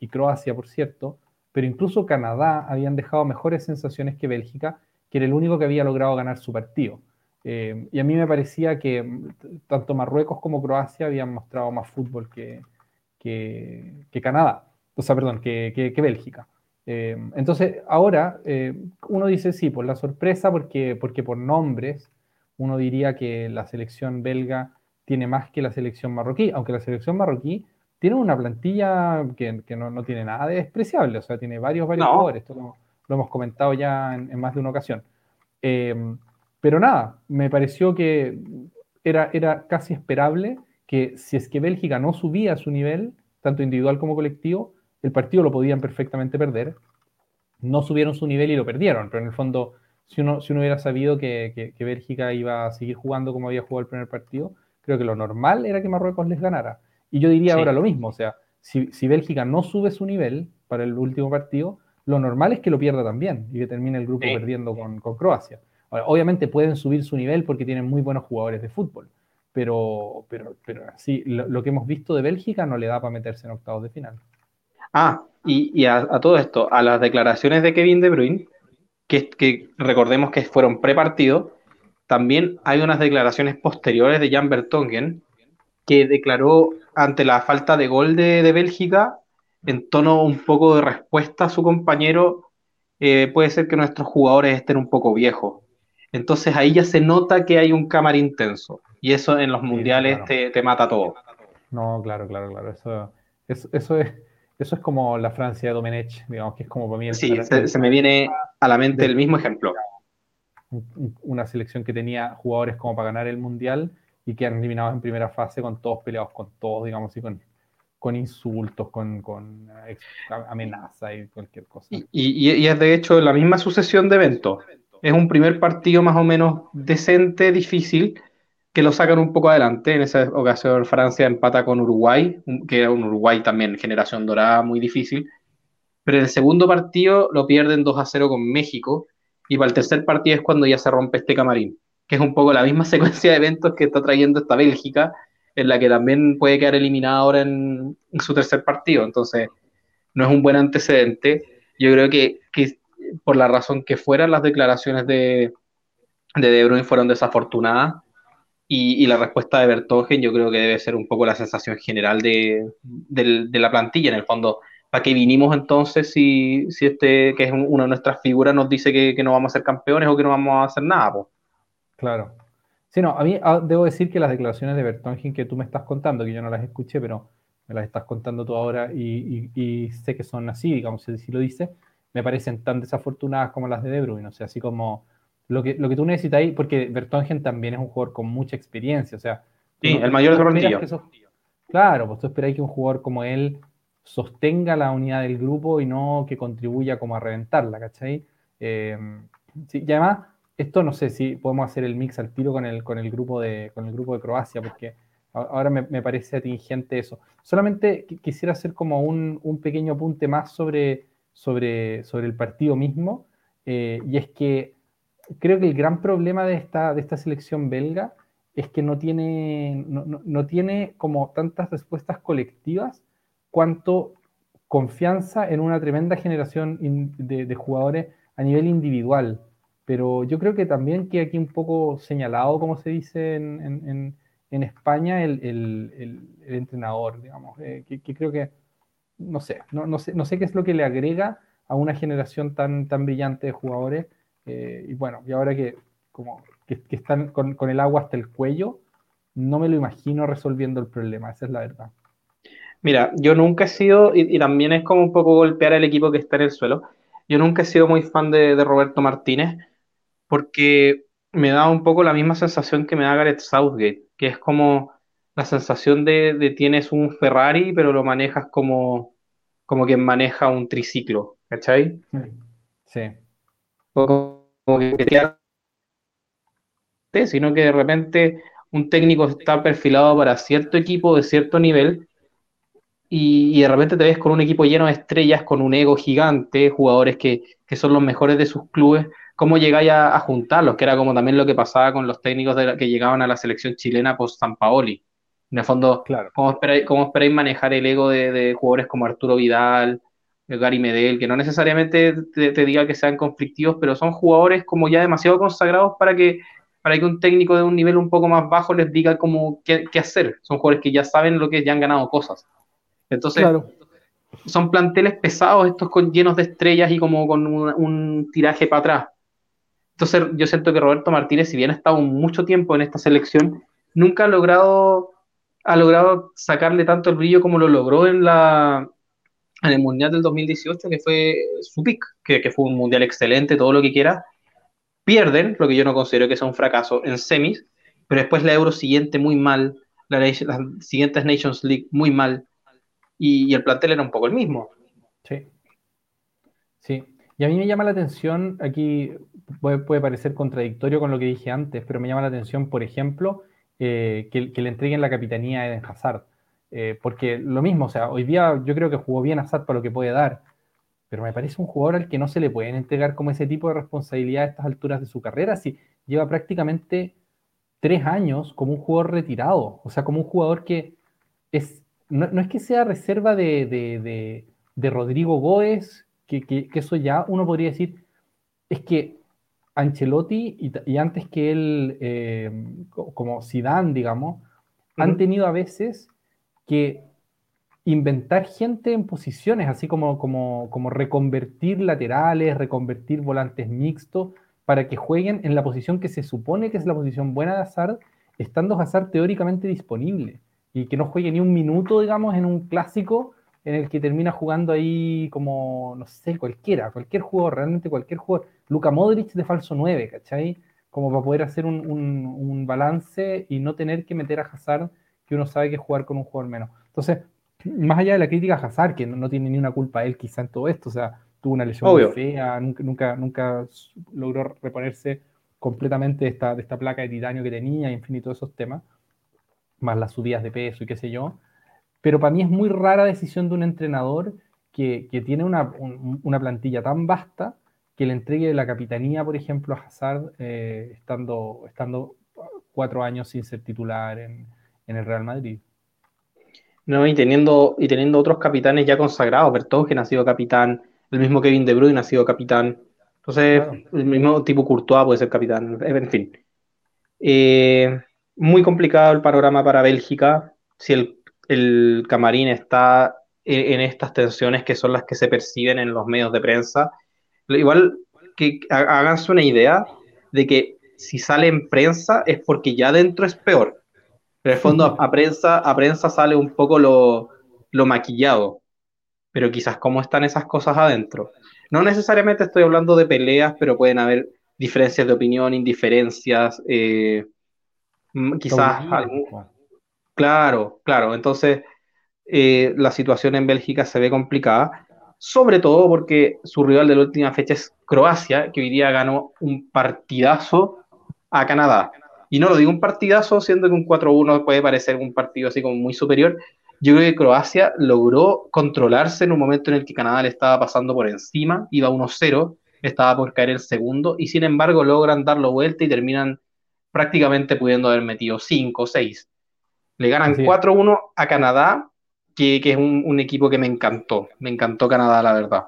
y Croacia, por cierto, pero incluso Canadá habían dejado mejores sensaciones que Bélgica, que era el único que había logrado ganar su partido. Eh, y a mí me parecía que tanto Marruecos como Croacia habían mostrado más fútbol que, que, Canadá, o sea, perdón, que, que, Bélgica. Eh, entonces, ahora eh, uno dice sí, por la sorpresa, porque, porque por nombres, uno diría que la selección belga tiene más que la selección marroquí, aunque la selección marroquí tiene una plantilla que, no, tiene nada de despreciable, o sea, tiene varios, varios jugadores, esto lo, hemos comentado ya en, más de una ocasión. Eh, pero nada, me pareció que era, era casi esperable que si es que Bélgica no subía su nivel, tanto individual como colectivo, el partido lo podían perfectamente perder. No subieron su nivel y lo perdieron, pero en el fondo, si uno, si uno hubiera sabido que, Bélgica iba a seguir jugando como había jugado el primer partido, creo que lo normal era que Marruecos les ganara. Y yo diría ahora lo mismo, o sea, si, Bélgica no sube su nivel para el último partido, lo normal es que lo pierda también y que termine el grupo perdiendo con, Croacia. obviamente pueden subir su nivel porque tienen muy buenos jugadores de fútbol, pero, pero, pero sí, lo, que hemos visto de Bélgica no le da para meterse en octavos de final. Ah, y, a, todo esto, a las declaraciones de Kevin De Bruyne, que, recordemos que fueron pre-partido, también hay unas declaraciones posteriores de Jan Bertongen, que declaró ante la falta de gol de, Bélgica, en tono un poco de respuesta a su compañero, eh, puede ser que nuestros jugadores estén un poco viejos. Entonces ahí ya se nota que hay un camarín intenso, y eso en los mundiales te, te, mata todo. No, claro, claro, claro. Eso, eso, eso es eso es como la Francia de Domenech, digamos, que es como para mí. sí, se, me viene a la mente el mismo ejemplo. Una selección que tenía jugadores como para ganar el Mundial y que han eliminado en primera fase con todos peleados con todos, digamos, y con, con insultos, con, con eh, amenaza y cualquier cosa. Y, y, es de hecho la misma sucesión de eventos. Es un primer partido más o menos decente, difícil, que lo sacan un poco adelante. En esa ocasión Francia empata con Uruguay, que era un Uruguay también, generación dorada, muy difícil. Pero en el segundo partido lo pierden 2 a 0 con México. Y para el tercer partido es cuando ya se rompe este camarín, que es un poco la misma secuencia de eventos que está trayendo esta Bélgica, en la que también puede quedar eliminada ahora en, su tercer partido. Entonces, no es un buen antecedente. Yo creo que, que por la razón que fueran, las declaraciones de, de De Bruyne fueron desafortunadas y, la respuesta de Bertogen yo creo que debe ser un poco la sensación general de, la plantilla. En el fondo, ¿para qué vinimos entonces si, si este, que es una de nuestras figuras, nos dice que, no vamos a ser campeones o que no vamos a hacer nada? Claro. Sí, no, a mí ah, debo decir que las declaraciones de Bertogen que tú me estás contando, que yo no las escuché, pero me las estás contando tú ahora y, sé que son así, digamos, si lo dice, me parecen tan desafortunadas como las de De Bruyne. O sea, así como lo que, lo que tú necesitas ahí, porque Bertongen también es un jugador con mucha experiencia, o sea... Sí, el mayor de Claro, pues tú esperáis que un jugador como él sostenga la unidad del grupo y no que contribuya como a reventarla, ¿cachai? Eh, y además, esto no sé si podemos hacer el mix al tiro con el, con el, grupo, de, con el grupo de Croacia, porque ahora me, me parece atingente eso. Solamente quisiera hacer como un, un, pequeño apunte más sobre, sobre, sobre el partido mismo, eh, y es que creo que el gran problema de esta, de esta selección belga es que no tiene, no, tiene como tantas respuestas colectivas cuanto confianza en una tremenda generación de, jugadores a nivel individual. Pero yo creo que también que aquí un poco señalado, como se dice en, España, el, entrenador, digamos, eh, que, creo que, no sé, no, sé, no sé qué es lo que le agrega a una generación tan, tan brillante de jugadores eh, y bueno, y ahora que, como, que, están con, el agua hasta el cuello, no me lo imagino resolviendo el problema, esa es la verdad. Mira, yo nunca he sido, y, también es como un poco golpear al equipo que está en el suelo, yo nunca he sido muy fan de, Roberto Martínez, porque me da un poco la misma sensación que me da Gareth Southgate, que es como la sensación de, tienes un Ferrari, pero lo manejas como, como quien maneja un triciclo, ¿cachai? Sí como que sino que de repente un técnico está perfilado para cierto equipo de cierto nivel y, de repente te ves con un equipo lleno de estrellas, con un ego gigante, jugadores que, son los mejores de sus clubes, ¿cómo llegáis a, juntarlos? Que era como también lo que pasaba con los técnicos que llegaban a la selección chilena post San Paoli. En el fondo, claro. ¿cómo, esperáis, manejar el ego de, de jugadores como Arturo Vidal, Gary Medel, que no necesariamente te, diga que sean conflictivos, pero son jugadores como ya demasiado consagrados para que, para que un técnico de un nivel un poco más bajo les diga cómo qué, hacer. Son jugadores que ya saben lo que ya han ganado cosas. Entonces, son planteles pesados, estos con, llenos de estrellas y como con un, tiraje para atrás. Entonces yo siento que Roberto Martínez, si bien ha estado mucho tiempo en esta selección, nunca ha logrado, ha logrado sacarle tanto el brillo como lo logró en, la, en el Mundial del 2018, que fue su pick, que, que fue un Mundial excelente, todo lo que quiera. Pierden, lo que yo no considero que sea un fracaso, en semis, pero después la Euro siguiente muy mal, la, las siguientes Nations League muy mal y, el plantel era un poco el mismo. Sí. Sí. Y a mí me llama la atención, aquí puede, parecer contradictorio con lo que dije antes, pero me llama la atención, por ejemplo, eh, que, le entreguen la capitanía a Eden Hazard. Eh, porque lo mismo, o sea, hoy día yo creo que jugó bien Hazard para lo que puede dar, pero me parece un jugador al que no se le pueden entregar como ese tipo de responsabilidad a estas alturas de su carrera, si lleva prácticamente tres años como un jugador retirado, o sea, como un jugador que es no, es que sea reserva de, Rodrigo Góez, que, eso ya uno podría decir, es que Ancelotti y, antes que él, eh, como Zidane, digamos, han tenido a veces que inventar gente en posiciones, así como, como, como reconvertir laterales, reconvertir volantes mixtos, para que jueguen en la posición que se supone que es la posición buena de Hazard, estando Hazard teóricamente disponible y que no juegue ni un minuto, digamos, en un clásico en el que termina jugando ahí como, no sé, cualquiera, cualquier jugador, realmente cualquier jugador. Luka Modric de falso 9, ¿cachai? Como para poder hacer un, balance y no tener que meter a Hazard, que uno sabe que jugar con un jugador menos. Entonces, más allá de la crítica a Hazard, que no, tiene ni una culpa él quizá en todo esto, o sea, tuvo una lesión muy fea, nunca, nunca, nunca logró reponerse completamente de esta, de esta placa de titanio que tenía, y en fin, y todos esos temas más las subidas de peso y qué sé yo. Pero para mí es muy rara decisión de un entrenador que, tiene una, plantilla tan vasta que le entregue la capitanía, por ejemplo, a Hazard eh, estando, estando cuatro años sin ser titular en, el Real Madrid. No, y teniendo, y teniendo otros capitanes ya consagrados, Bertogen ha sido capitán, el mismo Kevin De Bruyne ha sido capitán, entonces el mismo tipo Courtois puede ser capitán, en fin. Eh, muy complicado el panorama para Bélgica. Si el, camarín está en, estas tensiones que son las que se perciben en los medios de prensa, igual que háganse una idea de que si sale en prensa es porque ya dentro es peor. Pero en el fondo a, prensa, a prensa sale un poco lo, maquillado. Pero quizás cómo están esas cosas adentro. No necesariamente estoy hablando de peleas, pero pueden haber diferencias de opinión, indiferencias, eh, Mm, quizás Claro, claro. Entonces, eh, la situación en Bélgica se ve complicada, sobre todo porque su rival de la última fecha es Croacia, que hoy día ganó un partidazo a Canadá. Y no lo digo un partidazo, siendo que un 4-1 puede parecer un partido así como muy superior. Yo creo que Croacia logró controlarse en un momento en el que Canadá le estaba pasando por encima, iba 1-0, estaba por caer el segundo, y sin embargo logran darlo vuelta y terminan prácticamente pudiendo haber metido 5 o 6. Le ganan 4-1 a Canadá, que, es un, equipo que me encantó. Me encantó Canadá, la verdad.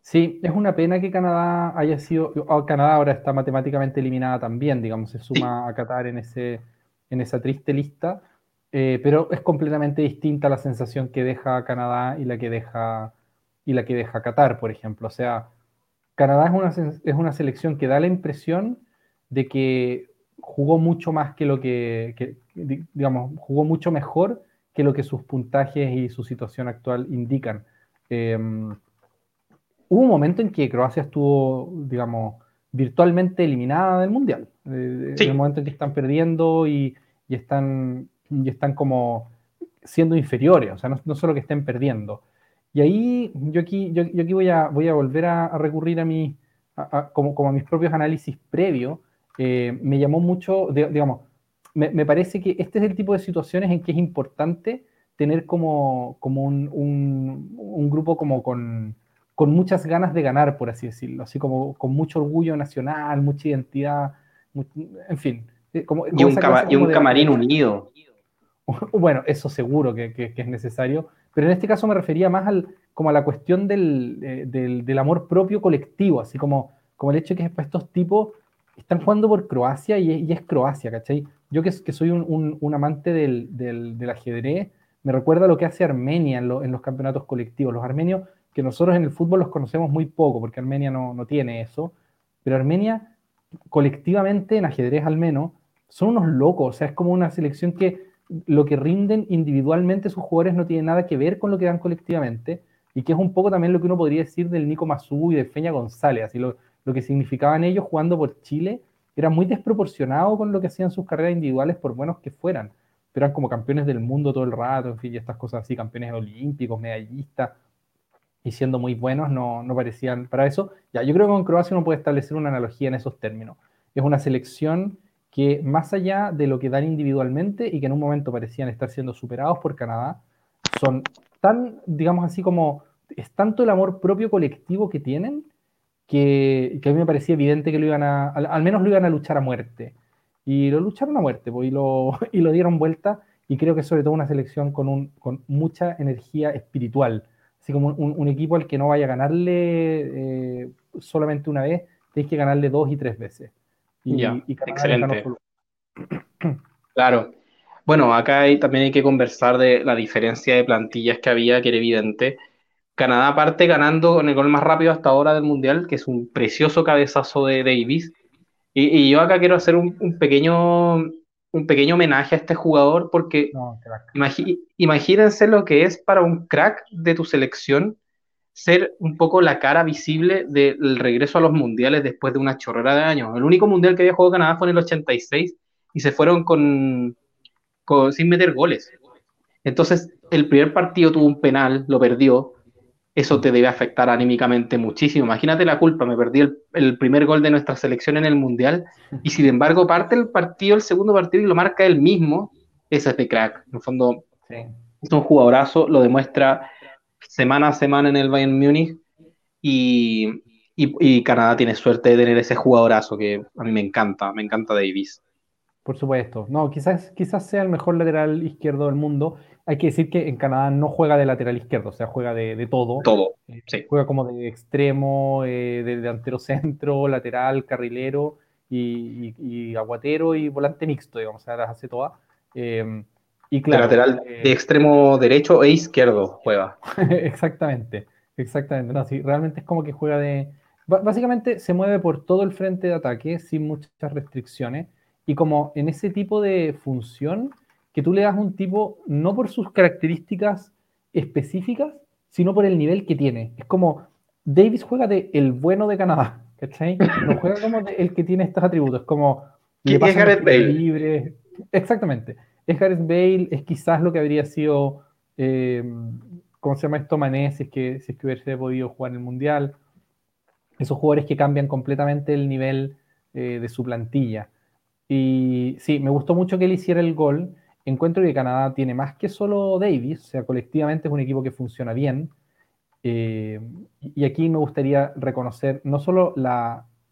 Sí, es una pena que Canadá haya sido. Oh, Canadá ahora está matemáticamente eliminada también, digamos, se suma a Qatar en, ese, en esa triste lista. Eh, pero es completamente distinta la sensación que deja Canadá y la que deja, y la que deja Qatar, por ejemplo. O sea, Canadá es una, es una selección que da la impresión de que jugó mucho más que lo que, digamos, jugó mucho mejor que lo que sus puntajes y su situación actual indican. Em, hubo un momento en que Croacia estuvo, digamos, virtualmente eliminada del Mundial. Eh, en el momento en que están perdiendo y, están, y están como siendo inferiores, o sea, no, solo que estén perdiendo. Y ahí yo aquí, yo, aquí voy, a, voy a volver a, recurrir a, mi, como, como a mis propios análisis previos eh, me llamó mucho, digamos, me, parece que este es el tipo de situaciones en que es importante tener como, como un, un, grupo como con, con, muchas ganas de ganar, por así decirlo, así como con mucho orgullo nacional, mucha identidad, en fin. Eh, como, y, un, y un camarín unido. Bueno, eso seguro que, que, es necesario, pero en este caso me refería más al, como a la cuestión del, eh, del, del amor propio colectivo, así como, como el hecho de que estos tipos están jugando por Croacia y, es Croacia, ¿cachai? Yo que, soy un, amante del, ajedrez, me recuerda lo que hace Armenia en, los campeonatos colectivos. Los armenios, que nosotros en el fútbol los conocemos muy poco, porque Armenia no, no tiene eso, pero Armenia colectivamente, en ajedrez al menos, son unos locos, o sea, es como una selección que lo que rinden individualmente sus jugadores no tiene nada que ver con lo que dan colectivamente, y que es un poco también lo que uno podría decir del Nico Mazú y de Feña González, así lo, lo que significaban ellos jugando por Chile era muy desproporcionado con lo que hacían sus carreras individuales, por buenos que fueran. Pero eran como campeones del mundo todo el rato, en fin, y estas cosas así, campeones olímpicos, medallistas, y siendo muy buenos, no, no parecían para eso. Ya, yo creo que con Croacia uno puede establecer una analogía en esos términos. Es una selección que, más allá de lo que dan individualmente y que en un momento parecían estar siendo superados por Canadá, son tan, digamos así, como es tanto el amor propio colectivo que tienen que, a mí me parecía evidente que lo iban a, al, menos lo iban a luchar a muerte. Y lo lucharon a muerte, pues, y, lo, y lo dieron vuelta, y creo que es sobre todo una selección con, un, con mucha energía espiritual. Así como un, equipo al que no vaya a ganarle eh, solamente una vez, tienes que ganarle dos y tres veces. Y, excelente. Claro. Bueno, acá también hay que conversar de la diferencia de plantillas que había, que era evidente. Canadá parte ganando con el gol más rápido hasta ahora del Mundial, que es un precioso cabezazo de Davis. Y, yo acá quiero hacer un, pequeño, un pequeño homenaje a este jugador porque imagínense lo que es para un crack de tu selección ser un poco la cara visible del regreso a los mundiales después de una chorrera de años. El único mundial que había jugado Canadá fue en el 86 y se fueron con, con sin meter goles. Entonces, el primer partido tuvo un penal, lo perdió, eso te debe afectar anímicamente muchísimo. Imagínate la culpa, me perdí el, primer gol de nuestra selección en el Mundial y sin embargo parte el partido, el segundo partido y lo marca él mismo, ese es de crack. En el fondo es un jugadorazo, lo demuestra semana a semana en el Bayern Múnich y, y, Canadá tiene suerte de tener ese jugadorazo que a mí me encanta, me encanta Davis. Por supuesto, no, quizás, quizás sea el mejor lateral izquierdo del mundo hay que decir que en Canadá no juega de lateral izquierdo, o sea, juega de, todo. Todo, eh, Juega como de extremo, eh, de delantero centro, lateral, carrilero y, aguatero y volante mixto, digamos, o sea, las hace todas. Em, y claro, de lateral eh, de extremo derecho e izquierdo juega. exactamente, exactamente. No, sí, realmente es como que juega de... Básicamente se mueve por todo el frente de ataque sin muchas restricciones y como en ese tipo de función que tú le das un tipo no por sus características específicas, sino por el nivel que tiene. Es como Davis juega de el bueno de Canadá, ¿cachai? No juega como de el que tiene estos atributos, como es Gareth Bale. Libre. Exactamente. Es Gareth Bale, es quizás lo que habría sido, eh, ¿cómo se llama esto? Mané, si es, que, si es que hubiese podido jugar en el Mundial. Esos jugadores que cambian completamente el nivel eh, de su plantilla. Y sí, me gustó mucho que él hiciera el gol encuentro que Canadá tiene más que solo Davis, o sea, colectivamente es un equipo que funciona bien. Eh, y aquí me gustaría reconocer no solo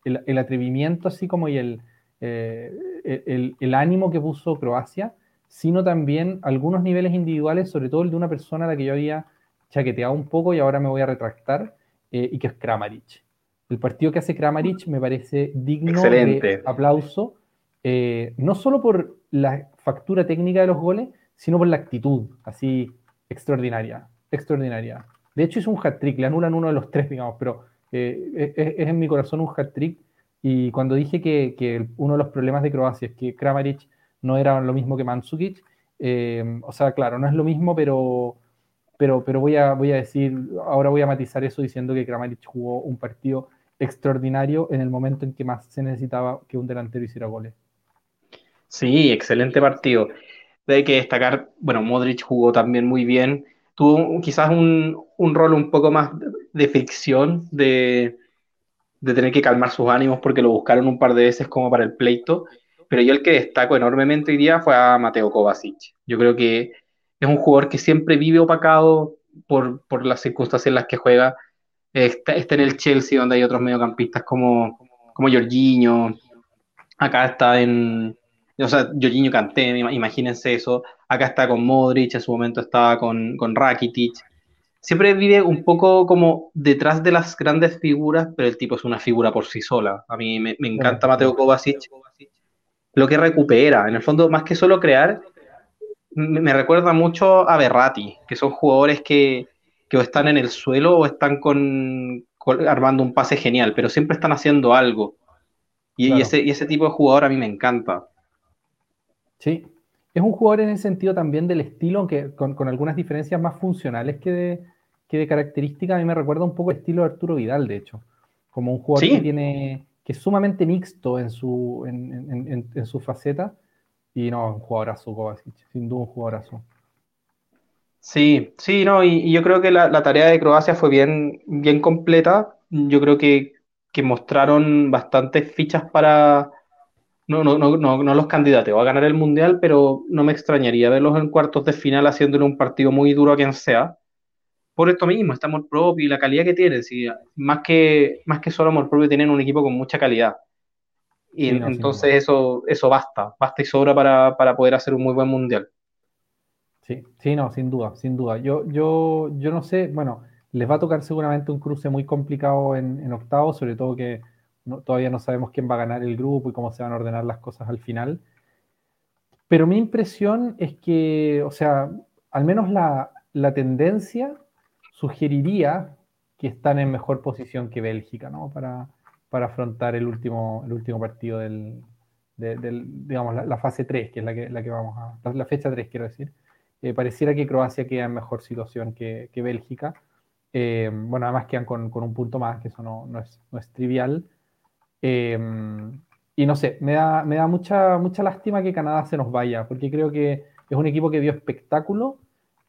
el, atrevimiento, así como y eh, el, el, ánimo que puso Croacia, sino también algunos niveles individuales, sobre todo el de una persona a la que yo había chaqueteado un poco y ahora me voy a retractar, eh, y que es Kramaric. El partido que hace Kramaric me parece digno de aplauso, no solo por la factura técnica de los goles, sino por la actitud, así extraordinaria, extraordinaria. De hecho, es un hat-trick, le anulan uno de los tres, digamos, pero eh, es, en mi corazón un hat-trick. Y cuando dije que, uno de los problemas de Croacia es que Kramaric no era lo mismo que Mandzukic, eh, o sea, claro, no es lo mismo, pero, pero, pero voy, a, voy a decir, ahora voy a matizar eso diciendo que Kramaric jugó un partido extraordinario en el momento en que más se necesitaba que un delantero hiciera goles. Sí, excelente partido. Hay que destacar, bueno, Modric jugó también muy bien. Tuvo quizás un, rol un poco más de ficción, de, tener que calmar sus ánimos porque lo buscaron un par de veces como para el pleito. Pero yo el que destaco enormemente hoy día fue a Mateo Kovacic. Yo creo que es un jugador que siempre vive opacado por, las circunstancias en las que juega. Está, en el Chelsea, donde hay otros mediocampistas como, como Jorginho. Acá está en, o sea, Jorginho Canté, imagínense eso. Acá está con Modric, en su momento estaba con, con Rakitic. Siempre vive un poco como detrás de las grandes figuras, pero el tipo es una figura por sí sola. A mí me, encanta Mateo Kovacic. Lo que recupera, en el fondo, más que solo crear, me recuerda mucho a Berrati, que son jugadores que, que o están en el suelo o están con, armando un pase genial, pero siempre están haciendo algo. Y, ese, y ese tipo de jugador a mí me encanta. Sí, es un jugador en el sentido también del estilo, aunque con, con algunas diferencias más funcionales que de, que de característica. A mí me recuerda un poco el estilo de Arturo Vidal, de hecho. Como un jugador que tiene que es sumamente mixto en su, en, en, su faceta. Y no, un jugadorazo Kovacic, sin duda un jugadorazo. Sí, sí, no, y, yo creo que la, tarea de Croacia fue bien, bien completa. Yo creo que, que mostraron bastantes fichas para, no, no, no, no, los candidatos a ganar el Mundial, pero no me extrañaría verlos en cuartos de final haciéndole un partido muy duro a quien sea. Por esto mismo, este amor propio y la calidad que tienen. más, que, más que solo amor propio, tienen un equipo con mucha calidad. Y entonces eso, eso basta, basta y sobra para, para poder hacer un muy buen Mundial. Sí, sí, no, sin duda, sin duda. Yo, yo, yo no sé, bueno, les va a tocar seguramente un cruce muy complicado en, en octavos, sobre todo que todavía no sabemos quién va a ganar el grupo y cómo se van a ordenar las cosas al final. Pero mi impresión es que, o sea, al menos la, la tendencia sugeriría que están en mejor posición que Bélgica, ¿no? Para, para afrontar el último, el último partido del, digamos, la, fase 3, que es la que, la que vamos a, la fecha 3, quiero decir. Eh, pareciera que Croacia queda en mejor situación que, Bélgica. Eh, bueno, además quedan con, un punto más, que eso no, es, trivial. Eh, y no sé, me da, me da mucha, mucha lástima que Canadá se nos vaya, porque creo que es un equipo que dio espectáculo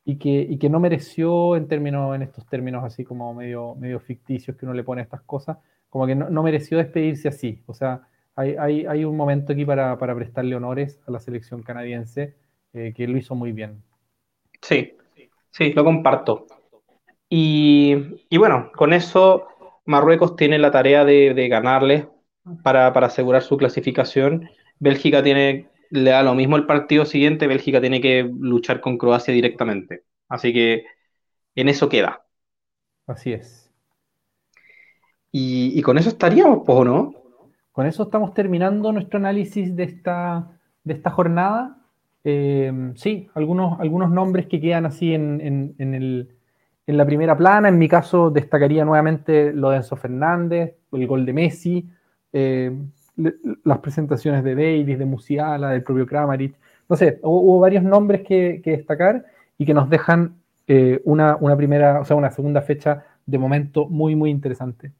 y que, que no mereció en, términos, en estos términos así como medio, medio ficticios que uno le pone a estas cosas, como que no, mereció despedirse así. O sea, hay, hay, un momento aquí para, prestarle honores a la selección canadiense que lo hizo muy bien. Sí, sí, lo comparto. Y, bueno, con eso Marruecos tiene la tarea de, ganarle para, asegurar su clasificación. Bélgica tiene, le da lo mismo el partido siguiente, Bélgica tiene que luchar con Croacia directamente. Así que en eso queda. Así es. Y, con eso estaríamos, pues, ¿no? Con eso estamos terminando nuestro análisis de esta, de esta jornada. Eh, sí, algunos, algunos nombres que quedan así en, la primera plana. En mi caso, destacaría nuevamente lo de Enzo Fernández, el gol de Messi, eh, las presentaciones de Davis, de Musiala, del propio Kramaric. No sé, hubo, varios nombres que, destacar y que nos dejan eh, una, una, primera, o sea, una segunda fecha de momento muy, muy interesante.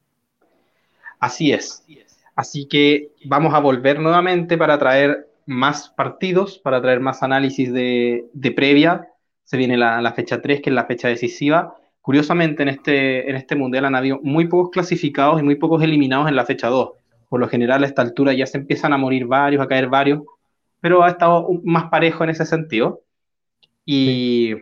Así es. Así que vamos a volver nuevamente para traer más partidos, para traer más análisis de, previa. Se viene la, fecha 3, que es la fecha decisiva. Curiosamente, en este, en este mundial han habido muy pocos clasificados y muy pocos eliminados en la fecha 2. Por lo general, a esta altura ya se empiezan a morir varios, a caer varios, pero ha estado más parejo en ese sentido. Y,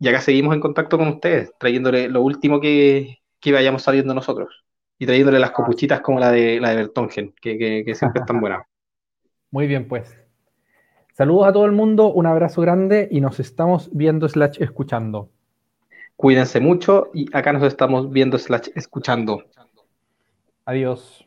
acá seguimos en contacto con ustedes, trayéndole lo último que, vayamos sabiendo nosotros y trayéndole las copuchitas como la de la de Bertongen, que, que siempre están buenas. Muy bien, pues. Saludos a todo el mundo, un abrazo grande y nos estamos viendo slash escuchando. Cuídense mucho y acá nos estamos viendo slash escuchando. Adiós.